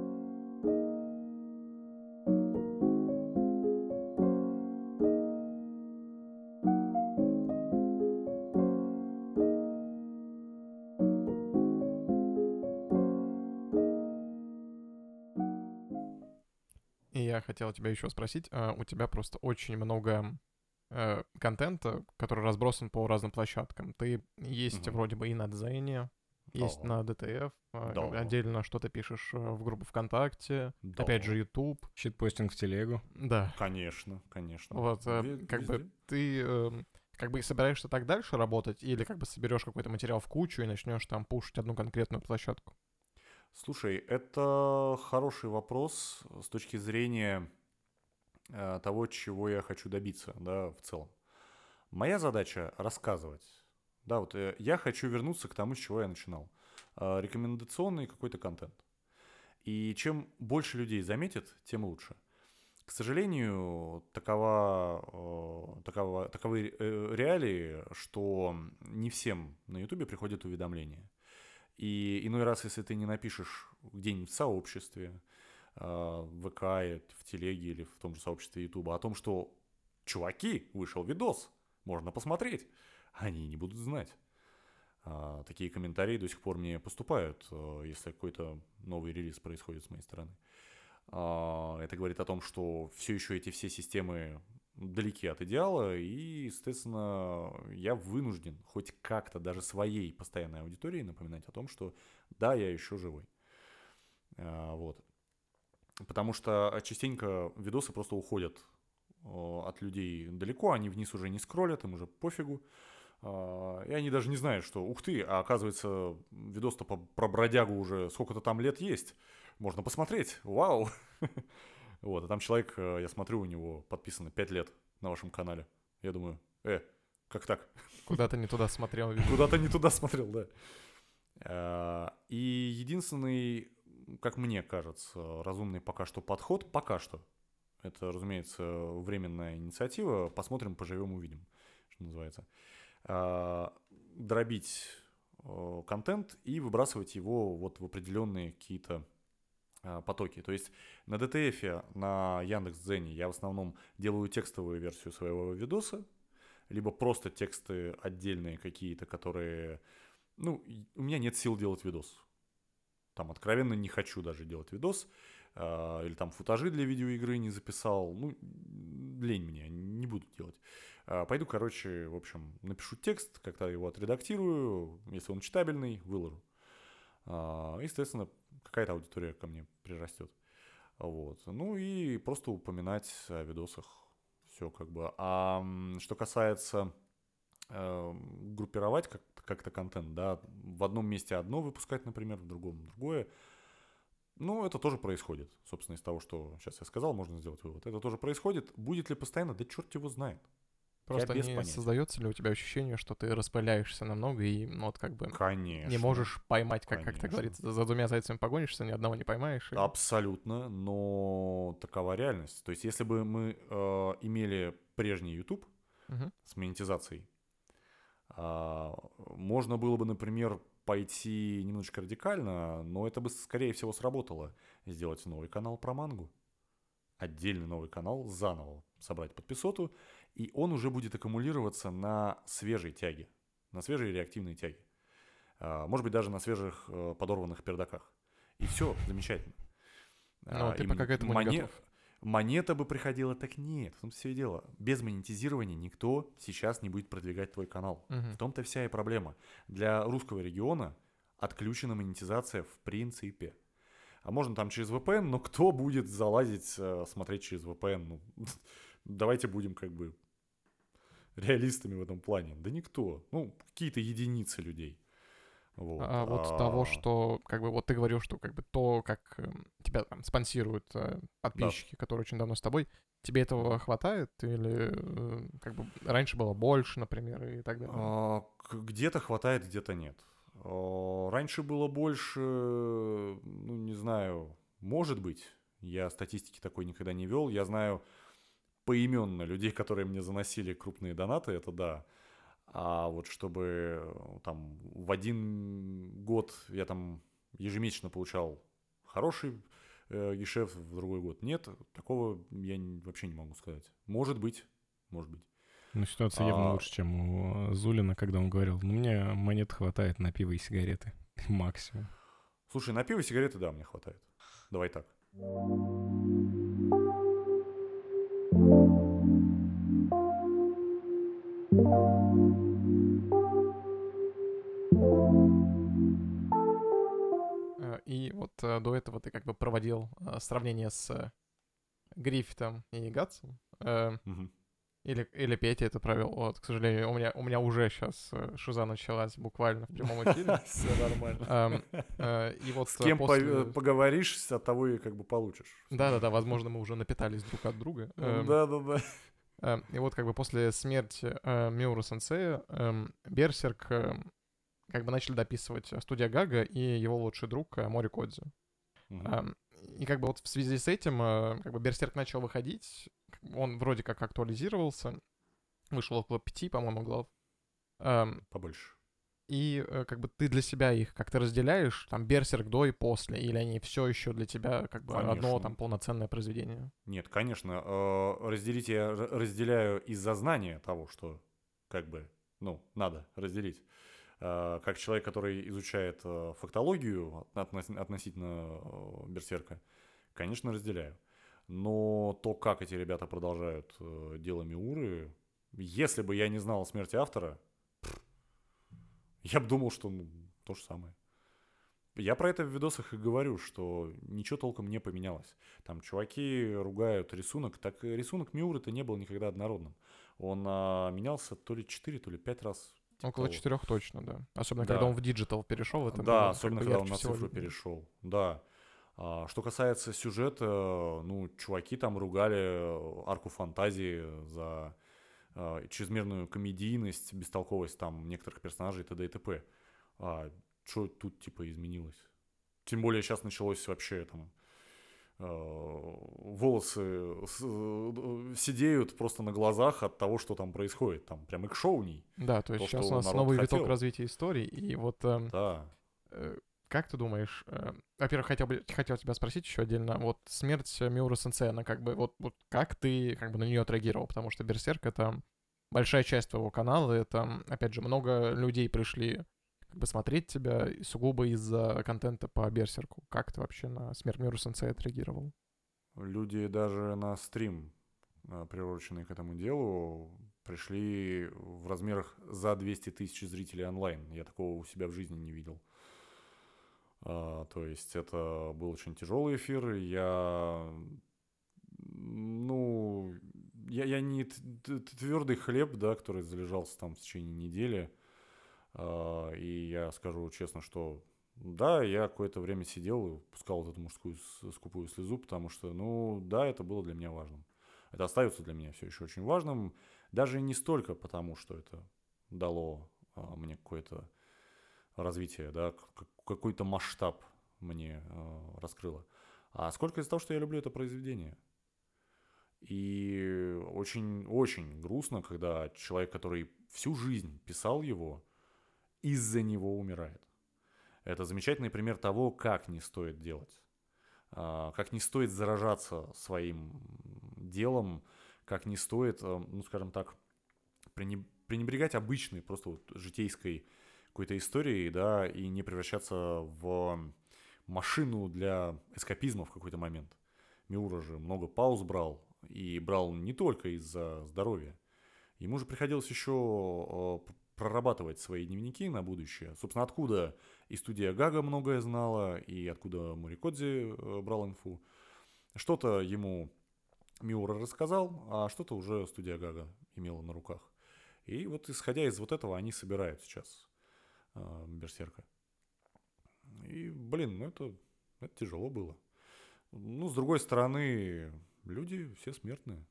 Хотел тебя еще спросить, а, у тебя просто очень много э, контента, который разбросан по разным площадкам. Ты есть Мгм. вроде бы и на Дзене, есть Да. на ДТФ, а, Да. отдельно что-то пишешь э, в группу ВКонтакте, Да. опять же YouTube. Щитпостинг в телегу. Да, Конечно, конечно. Вот, э, Ве- как бы везде. ты эм, как бы собираешься так дальше работать, или как бы соберешь какой-то материал в кучу и начнешь там пушить одну конкретную площадку? Слушай, это хороший вопрос с точки зрения э, того, чего я хочу добиться, да, в целом. Моя задача рассказывать. Да, вот э, я хочу вернуться к тому, с чего я начинал. Э, рекомендационный какой-то контент. И чем больше людей заметит, тем лучше. К сожалению, такова, такова, таковы реалии, что не всем на Ютубе приходят уведомления. И иной раз, если ты не напишешь где-нибудь в сообществе, э, в ВК, в телеге или в том же сообществе Ютуба о том, что чуваки, вышел видос, можно посмотреть, они не будут знать. А, Такие комментарии до сих пор мне поступают, э, если какой-то новый релиз происходит с моей стороны. А, Это говорит о том, что все еще эти все системы далеки от идеала, и, естественно, я вынужден хоть как-то даже своей постоянной аудитории напоминать о том, что да, я еще живой. А, Вот. Потому что частенько видосы просто уходят э, от людей далеко, они вниз уже не скроллят, им уже пофигу. А, И они даже не знают, что ух ты, а оказывается, видос-то про бродягу уже сколько-то там лет есть. Можно посмотреть. Вау! Вот, а там человек, э, я смотрю, у него подписано 5 лет на вашем канале. Я думаю, э, как так? Куда-то не туда смотрел. Куда-то не туда смотрел, да. А, И единственный, как мне кажется, разумный пока что подход, пока что, это, разумеется, временная инициатива, посмотрим, поживем, увидим, что называется, а, дробить э, контент и выбрасывать его вот в определенные какие-то потоки. То есть на DTF, на Яндекс.Дзене я в основном делаю текстовую версию своего видоса, либо просто тексты отдельные какие-то, которые... Ну, и у меня нет сил делать видос. Там откровенно не хочу даже делать видос. а, или там футажи для видеоигры не записал. Ну, лень мне, не буду делать. А, пойду, короче, в общем, напишу текст, как-то его отредактирую. Если он читабельный, выложу. А, естественно, какая-то аудитория ко мне прирастет. Вот. Ну и просто упоминать о видосах. Все как бы. А что касается э, группировать как- как-то контент, да, в одном месте одно выпускать, например, в другом другое. Ну, это тоже происходит. Собственно, из того, что сейчас я сказал, можно сделать вывод. Это тоже происходит. Будет ли постоянно? Да черт его знает. Просто не понятия. создается ли у тебя ощущение, что ты распыляешься намного и, ну, вот как бы Конечно. не можешь поймать, как, как Конечно. говорится, за двумя зайцами погонишься, ни одного не поймаешь. и- Абсолютно, но такова реальность. То есть, если бы мы э, имели прежний YouTube Мгм. с монетизацией, А, можно было бы, например, пойти немножечко радикально, но это бы, скорее всего, сработало. Сделать новый канал про мангу. Отдельный новый канал, заново собрать подписоту, и он уже будет аккумулироваться на свежей тяге, на свежей реактивной тяге. А, может быть, даже на свежих э, подорванных пердаках. И все, замечательно. Ну, А, ты пока к этому не моне- готов. Монета бы приходила, так нет, в том все и дело. Без монетизирования никто сейчас не будет продвигать твой канал. Мгм. В том-то вся и проблема. Для русского региона отключена монетизация в принципе. А можно там через VPN, но кто будет залазить, э, смотреть через VPN? Ну, давайте будем как бы реалистами в этом плане. Да никто. Ну, какие-то единицы людей. Вот. А вот А, того, что, как бы, вот ты говорил, что, как бы, то, как эм, тебя там спонсируют э, подписчики, которые очень давно с тобой, тебе этого хватает? Или, э, как бы, раньше было больше, например, и так далее? А, Где-то хватает, где-то нет. А, Раньше было больше, ну, не знаю, может быть. Я статистики такой никогда не вел. Я знаю поименно людей, которые мне заносили крупные донаты, это да. А вот чтобы э, там в один год я там ежемесячно получал хороший э, гешефт, в другой год нет, такого я вообще не могу сказать. Может быть, может быть. Ну, ситуация явно А. лучше, чем у Зулина, когда он говорил, ну, мне монет хватает на пиво и сигареты. Максимум. Слушай, на пиво и сигареты, да, мне хватает. Давай так. И вот э, до этого ты как бы проводил э, сравнение с э, Гриффитом и Гатсом. Э. Или, или Петя это провел. Вот, к сожалению, у меня, у меня уже сейчас шиза началась буквально в прямом эфире. Все нормально. Эм, э, И вот С э, кем после- поговоришь, от того и как бы получишь. Да-да-да, возможно, мы уже напитались друг от друга. Эм, Да-да-да. И вот как бы после смерти э, Миуру Сенсея Берсерк как бы начали дописывать студия Гага и его лучший друг э, Мори Кодзи. Эм, И как бы вот в связи с этим э, как бы Берсерк начал выходить, он вроде как актуализировался, вышел около пяти, по-моему, глав. Побольше. И э, как бы ты для себя их как-то разделяешь, там Берсерк до и после, или они все еще для тебя как бы одно Конечно. там полноценное произведение? Нет, конечно. Разделить я разделяю из-за знания того, что как бы, ну, надо разделить. Э, Как человек, который изучает э, фактологию относ- относительно э, Берсерка, конечно, разделяю. Но то, как эти ребята продолжают дело Миуры, если бы я не знал о смерти автора, я бы думал, что ну, то же самое. Я про это в видосах и говорю, что ничего толком не поменялось. Там чуваки ругают рисунок, так рисунок Миуры-то не был никогда однородным. Он а, менялся то ли 4, то ли 5 раз. Типа Около четырех точно, да. Особенно, Да. когда он в digital перешел. Это было Да, как особенно когда он на цифру видно. перешел. Да. А, что касается сюжета, ну, чуваки там ругали э, арку фантазии за а, чрезмерную комедийность, бестолковость там некоторых персонажей т.д. и т.п. А что тут типа изменилось? Тем более сейчас началось вообще там волосы с- э, сидеют просто на глазах от того, что там происходит. Там прям их шоуней. Да, то есть То, сейчас у нас новый виток хотел. развития истории. И вот эм, Да. э, как ты думаешь, э, во-первых, хотел бы хотел тебя спросить еще отдельно, вот смерть э, Миура Сенсея, она как бы, вот, вот как ты как бы на нее отреагировал? Потому что Берсерк — это большая часть твоего канала, это, опять же, много людей пришли как бы смотреть тебя сугубо из-за контента по Берсерку. Как ты вообще на смерть Миура Сенсея отреагировал? Люди даже на стрим, э, приуроченный к этому делу, пришли в размерах за 200 тысяч зрителей онлайн. Я такого у себя в жизни не видел. А, то есть это был очень тяжелый эфир. Я, ну, я, я не твердый хлеб, да, который залежался там в течение недели. А, и я скажу честно, что да, я какое-то время сидел и пускал вот эту мужскую скупую слезу, потому что, ну, да, это было для меня важным. Это остается для меня все еще очень важным, даже не столько потому, что это дало а, мне какое-то развитие, да, какой-то масштаб мне а, раскрыло, а сколько из-за того, что я люблю это произведение. И очень-очень грустно, когда человек, который всю жизнь писал его, из-за него умирает. Это замечательный пример того, как не стоит делать. А, как не стоит заражаться своим делом, как не стоит, э, ну, скажем так, пренебрегать обычной, просто вот житейской какой-то историей, да, и не превращаться в машину для эскапизма в какой-то момент. Миура же много пауз брал, и брал не только из-за здоровья. Ему же приходилось еще э, прорабатывать свои дневники на будущее. Собственно, откуда и студия Гага многое знала, и откуда Мурикодзи э, брал инфу. Что-то ему Миура рассказал, а что-то уже студия Гага имела на руках. И вот исходя из вот этого они собирают сейчас э, Берсерка. И, блин, ну это, это тяжело было. Ну, с другой стороны, люди все смертные.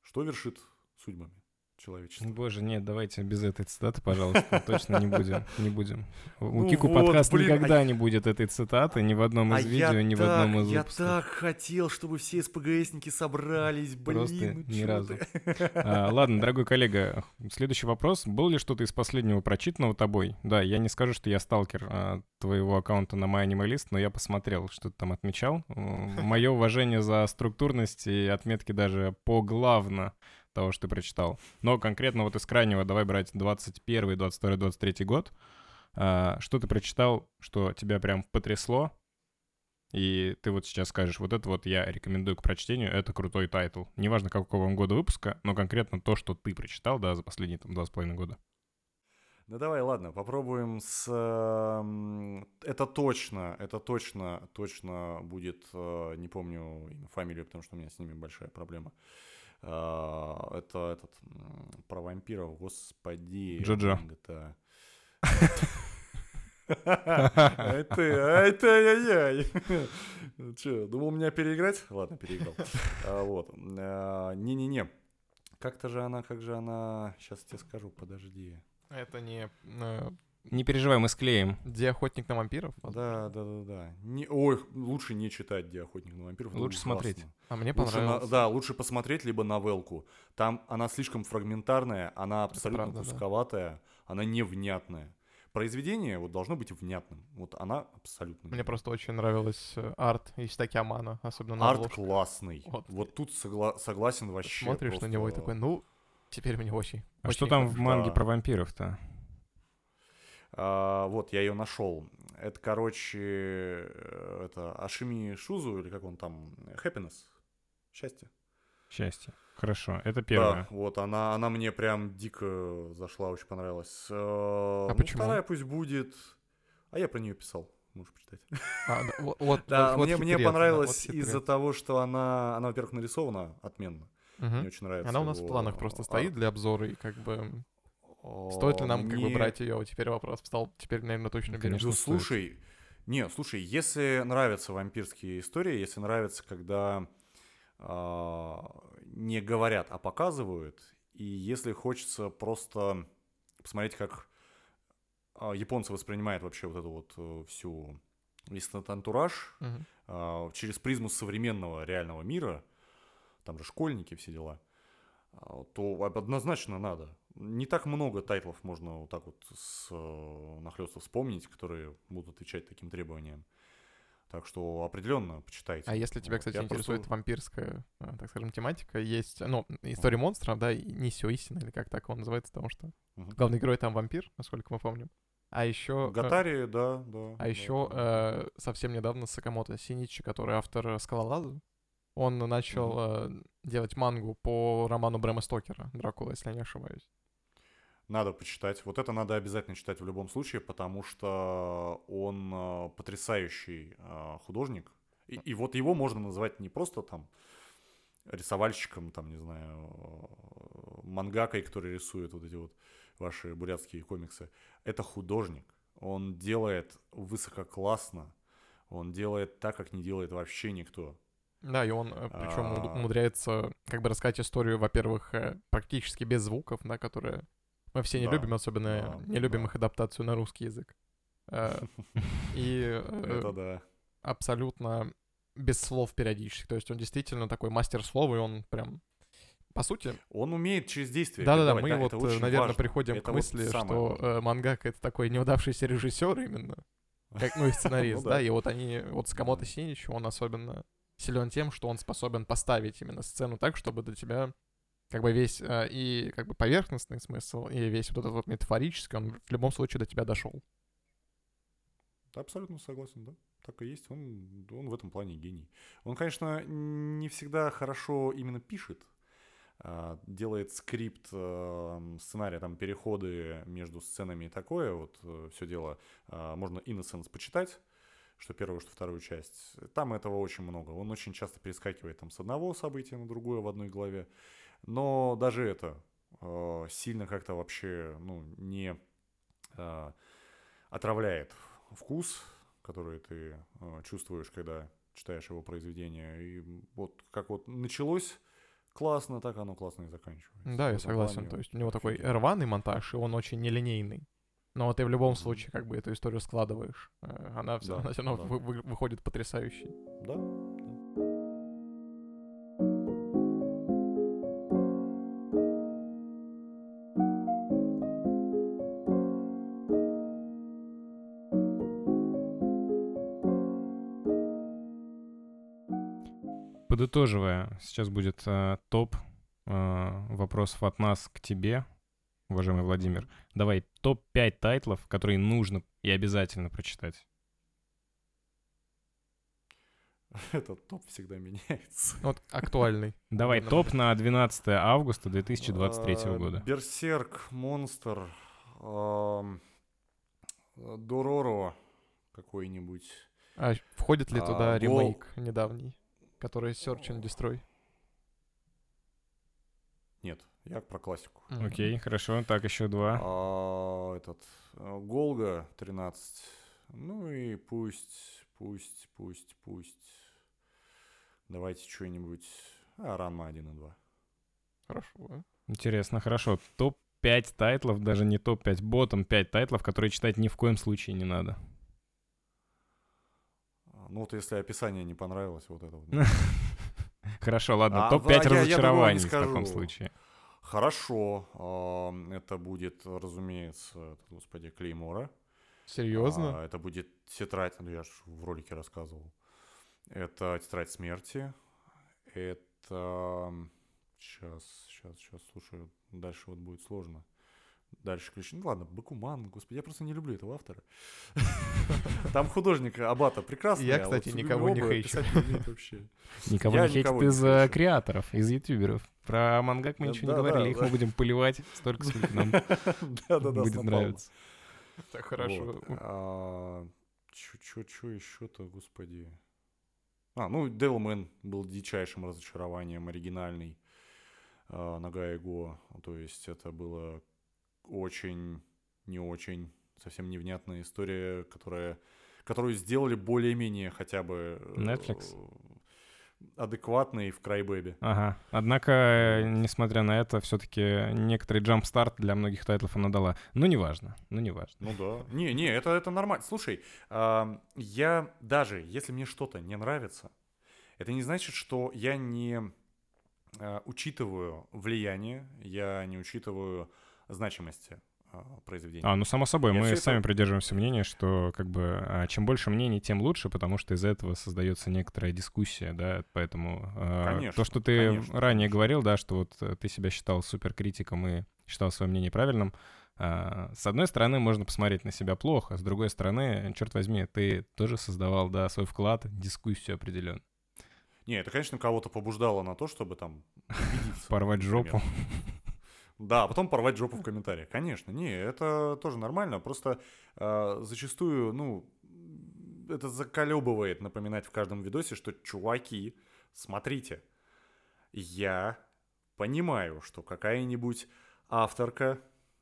Что вершит судьбами? Человечества. Боже, нет, давайте без этой цитаты, пожалуйста, точно не будем, не будем. У Ну Кику подкаст блин, никогда а- не будет этой цитаты ни в одном из а видео, я ни в одном из я выпусков. так хотел, чтобы все СПГСники собрались, блин. Просто ну ни разу. А, ладно, дорогой коллега, следующий вопрос. Был ли что-то из последнего прочитанного тобой? Да, я не скажу, что я сталкер а, твоего аккаунта на MyAnimalist, но я посмотрел, что ты там отмечал. Мое уважение за структурность и отметки даже поглавно того, что ты прочитал. Но конкретно вот из крайнего давай брать 21, 22, 23 год. А, Что ты прочитал, что тебя прям потрясло, и ты вот сейчас скажешь, вот это вот я рекомендую к прочтению, это крутой тайтл. Неважно, какого он года выпуска, но конкретно то, что ты прочитал, да, за последние там два с половиной года. Ну давай, ладно, попробуем с... эм, Это точно, это точно, точно будет, э, не помню фамилию, потому что у меня с ними большая проблема. Э, Это этот, про вампиров, господи. Джоджо. GTA. Ай ты, ай ты, ай-яй-яй. Че, думал меня переиграть? Ладно, переиграл. А, Вот. А, Не-не-не. Как-то же она, как же она... Сейчас тебе скажу, подожди. Это не э, Не переживай, мы склеим. где охотник на вампиров? Да, да, да, да. Не, ой, лучше не читать «Где охотник на вампиров». это Лучше смотреть. А мне Лучше на- понравилось. да, лучше посмотреть, либо новелку. Там она слишком фрагментарная, она абсолютно правда, да. кусковатая, она невнятная. Произведение вот должно быть внятным. Вот она абсолютно. Мне просто очень нравилось э, арт Иситаки Амано, особенно на Арт обложке. классный. Вот. Вот, тут согла- согласен вообще. Смотришь на него и просто- такой, ну, теперь мне очень. А очень что там в манге Да. про вампиров-то? А, вот, я ее нашел. Это, короче, э, это Ашими Шузу, или как он там, Happiness. Счастье. Счастье. Хорошо, это первое. Да, вот она, она мне прям дико зашла, очень понравилась. А ну, почему? Вторая пусть будет. А я про нее писал. Можешь почитать. А, да, вот, вот- Да, вот- вот мне, мне хитрец, да, понравилось вот из-за того, что она, она, во-первых, нарисована отменно. Мгм. Мне очень нравится. Она у нас в его планах просто арт. стоит для обзора, и как бы стоит ли нам как бы мне- брать ее? Теперь вопрос встал, теперь, наверное, точно Ну, берем. конечно. Стоит. слушай, не, слушай, если нравятся вампирские истории, если нравится, когда а, не говорят, а показывают, и если хочется просто посмотреть, как а, японцы воспринимают вообще вот эту вот э, всю весь этот антураж Мгм. а, через призму современного реального мира, там же школьники, все дела, а, то однозначно надо. Не так много тайтлов можно вот так вот с э, нахлёста вспомнить, которые будут отвечать таким требованиям. Так что определенно почитайте. А если тебя, Вот, кстати, я интересует просто- вампирская, э, так скажем, тематика, есть, ну, история монстра, да, и Нисио истина, или как так он называется, потому что Мгм. главный герой там вампир, насколько мы помним. А еще... Гатари, да, да. А еще э, совсем недавно Сакамото Синичи, который автор Скалолаза, он начал э, делать мангу по роману Брэма Стокера «Дракула», если я не ошибаюсь. Надо почитать. Вот это надо обязательно читать в любом случае, потому что он э, потрясающий э, художник. И, и вот его можно называть не просто там рисовальщиком, там, не знаю, э, мангакой, который рисует вот эти вот ваши бурятские комиксы. Это художник. Он делает высококлассно. Он делает так, как не делает вообще никто. Да, и он причем А. умудряется как бы рассказать историю, во-первых, практически без звуков, да, которые мы все не Да, любим, особенно да, не любим да. их адаптацию на русский язык. Э, И э, Это да. абсолютно без слов периодически. То есть он действительно такой мастер слова, и он прям по сути... Он умеет через действие Да-да-да, мы это вот, э, наверное, важно. приходим Это к вот мысли, самое что э, Мангак — это такой неудавшийся режиссер именно, как, ну, и сценарист, Ну да, да. и вот они, вот Скамото Синич, он особенно силен тем, что он способен поставить именно сцену так, чтобы до тебя как бы весь э, и как бы поверхностный смысл, и весь вот этот вот метафорический, он в любом случае до тебя дошел. Абсолютно согласен, да. Так и есть. Он, он в этом плане гений. Он, конечно, не всегда хорошо именно пишет. а, Делает скрипт, э, сценария, там переходы между сценами и такое. Вот все дело. а, Можно Innocence почитать, что первую, что вторую часть. Там этого очень много. Он очень часто перескакивает там с одного события на другое в одной главе. Но даже это э, сильно как-то вообще ну, не э, отравляет вкус, который ты э, чувствуешь, когда читаешь его произведение. И вот как вот началось классно, так оно классно и заканчивается. Да, я согласен. плане То есть у него такой рваный монтаж, и он очень нелинейный. Но ты в любом случае как бы эту историю складываешь. Э, Она все, Да, она всё равно да. вы- вы- выходит потрясающей. Да, Подытоживая, сейчас будет э, топ э, вопросов от нас к тебе, уважаемый Владимир. Давай топ-5 тайтлов, которые нужно и обязательно прочитать. этот топ всегда меняется. Ну, Вот актуальный. Давай топ на 12 августа 2023 А, года. Берсерк, Монстр, Дороро какой-нибудь. А входит ли А, туда гол- ремейк недавний, который Search and Destroy? Нет, я про классику. Окей, хорошо. Так, еще два. А, этот э, Голго 13. Ну и пусть, пусть, пусть, пусть. Давайте что-нибудь. А, Ранма 1 и 2. Хорошо. Интересно, хорошо. Топ-5 тайтлов, даже не топ-5, bottom 5 тайтлов, которые читать ни в коем случае не надо. А, Ну вот если описание не понравилось, вот это вот. Хорошо, ладно, А, топ-5 я- я другого не разочарований в таком случае. Хорошо. ам, Это будет, разумеется, господи, Клеймора. Серьезно? А, это будет тетрадь, ну я же в ролике рассказывал. Это тетрадь смерти. Это... Сейчас, сейчас, сейчас, слушай, дальше вот будет сложно. Дальше ключ. Ну ладно, Бакуман, господи, я просто не люблю этого автора. Там художник Абата прекрасный. Я, а кстати, никого не хейчу. Никого не хейтит из креаторов, из ютуберов. Про мангак мы ничего не говорили, их мы будем поливать столько, сколько нам будет нравиться. Так хорошо. А, чё, чё, чё еще-то, господи. А, ну, Devilman был дичайшим разочарованием, оригинальный. А, Нога Его. То есть это было очень, не очень, совсем невнятная история, которая, которую сделали более-менее хотя бы... э, Netflix? Адекватный в Крайбэбе. Ага. Однако, э, несмотря на это, все-таки некоторый джамп-старт для многих тайтлов она дала. Ну, неважно, ну, неважно. Ну да. Не, не, это, это нормально. Слушай, я даже, если мне что-то не нравится, это не значит, что я не а, учитываю влияние, я не учитываю значимости а, произведения. А, ну, само собой, Я мы всё это- сами придерживаемся мнения, что, как бы, а, чем больше мнений, тем лучше, потому что из-за этого создается некоторая дискуссия, да, поэтому а, Конечно, то, что ты конечно, ранее конечно. говорил, да, что вот э, ты себя считал суперкритиком и считал свое мнение правильным, а, с одной стороны, можно посмотреть на себя плохо, с другой стороны, черт возьми, ты тоже создавал, да, свой вклад, дискуссию определенно. Не, это, конечно, кого-то побуждало на то, чтобы там Порвать жопу. Да, а потом порвать жопу в комментариях. Конечно, не, это тоже нормально. Просто э, зачастую, ну, это заколебывает напоминать в каждом видосе, что чуваки, смотрите, я понимаю, что какая-нибудь авторка,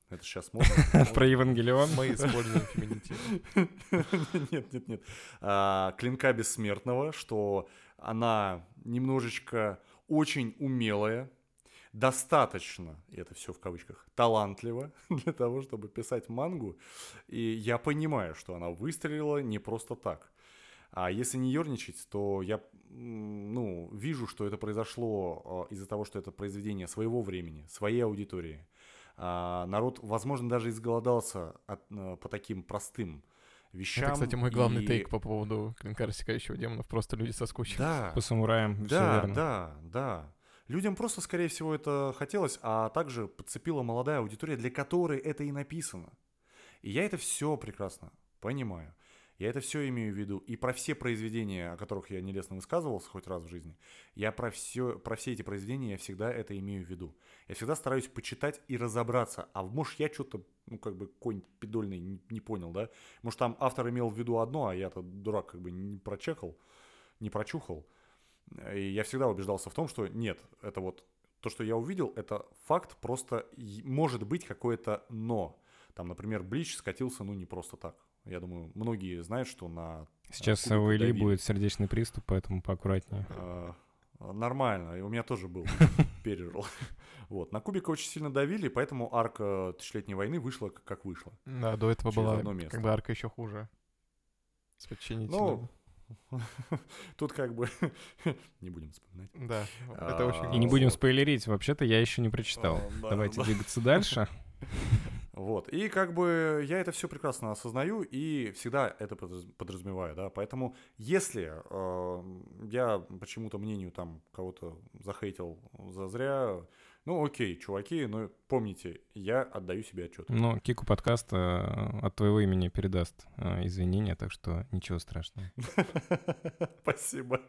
это сейчас модно. Про Евангелион. Мы используем феминитив. Нет, нет, нет. А, Клинка Бессмертного, что она немножечко очень умелая, достаточно, и это все в кавычках, талантлива для того, чтобы писать мангу. И я понимаю, что она выстрелила не просто так. А если не ерничать, то я ну, вижу, что это произошло э, из-за того, что это произведение своего времени, своей аудитории. А, народ, возможно, даже изголодался от, э, по таким простым вещам. Это, кстати, мой главный и- тейк по поводу клинка рассекающего демонов. Просто люди соскучились. Да, По самураям, да, да, да. Людям просто, скорее всего, это хотелось, а также подцепила молодая аудитория, для которой это и написано. И я это все прекрасно понимаю. Я это все имею в виду. И про все произведения, о которых я нелестно высказывался хоть раз в жизни, я про все, про все эти произведения я всегда это имею в виду. Я всегда стараюсь почитать и разобраться. А может, я что-то, ну, как бы, конь пидольный не, не понял, да? Может, там автор имел в виду одно, а я-то дурак как бы не прочекал, не прочухал. И я всегда убеждался в том, что нет, это вот то, что я увидел, это факт, просто может быть какое-то но. Там, например, Блич скатился, ну, не просто так. Я думаю, многие знают, что на... Сейчас кубику у Ильи давили. будет сердечный приступ, поэтому поаккуратнее. э, нормально, и у меня тоже был, пережил. Вот, на Кубика очень сильно давили, поэтому арка Тысячелетней войны вышла как- вышла. Да, до этого была одно место. как бы арка еще хуже. С подчинительным. Ну, тут как бы не будем вспоминать. Да, это очень... А, И не будем спойлерить, вообще-то я еще не прочитал. Да, Давайте да. двигаться дальше. Вот. И как бы я это все прекрасно осознаю и всегда это подраз- подразумеваю, да. Поэтому если э, я почему-то мнению там кого-то захейтил за зря, ну окей, чуваки, но помните, я отдаю себе отчет. Но Кику подкаст э, от твоего имени передаст э, извинения, так что ничего страшного. Спасибо.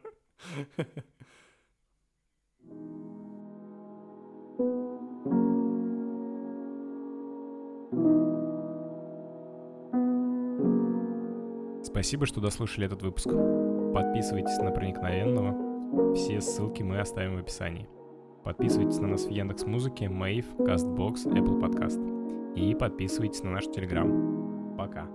Спасибо, что дослушали этот выпуск. Подписывайтесь на Проникновенного. Все ссылки мы оставим в описании. Подписывайтесь на нас в Яндекс Музыке, Mave, Castbox, Apple Podcast. И подписывайтесь на наш Телеграм. Пока.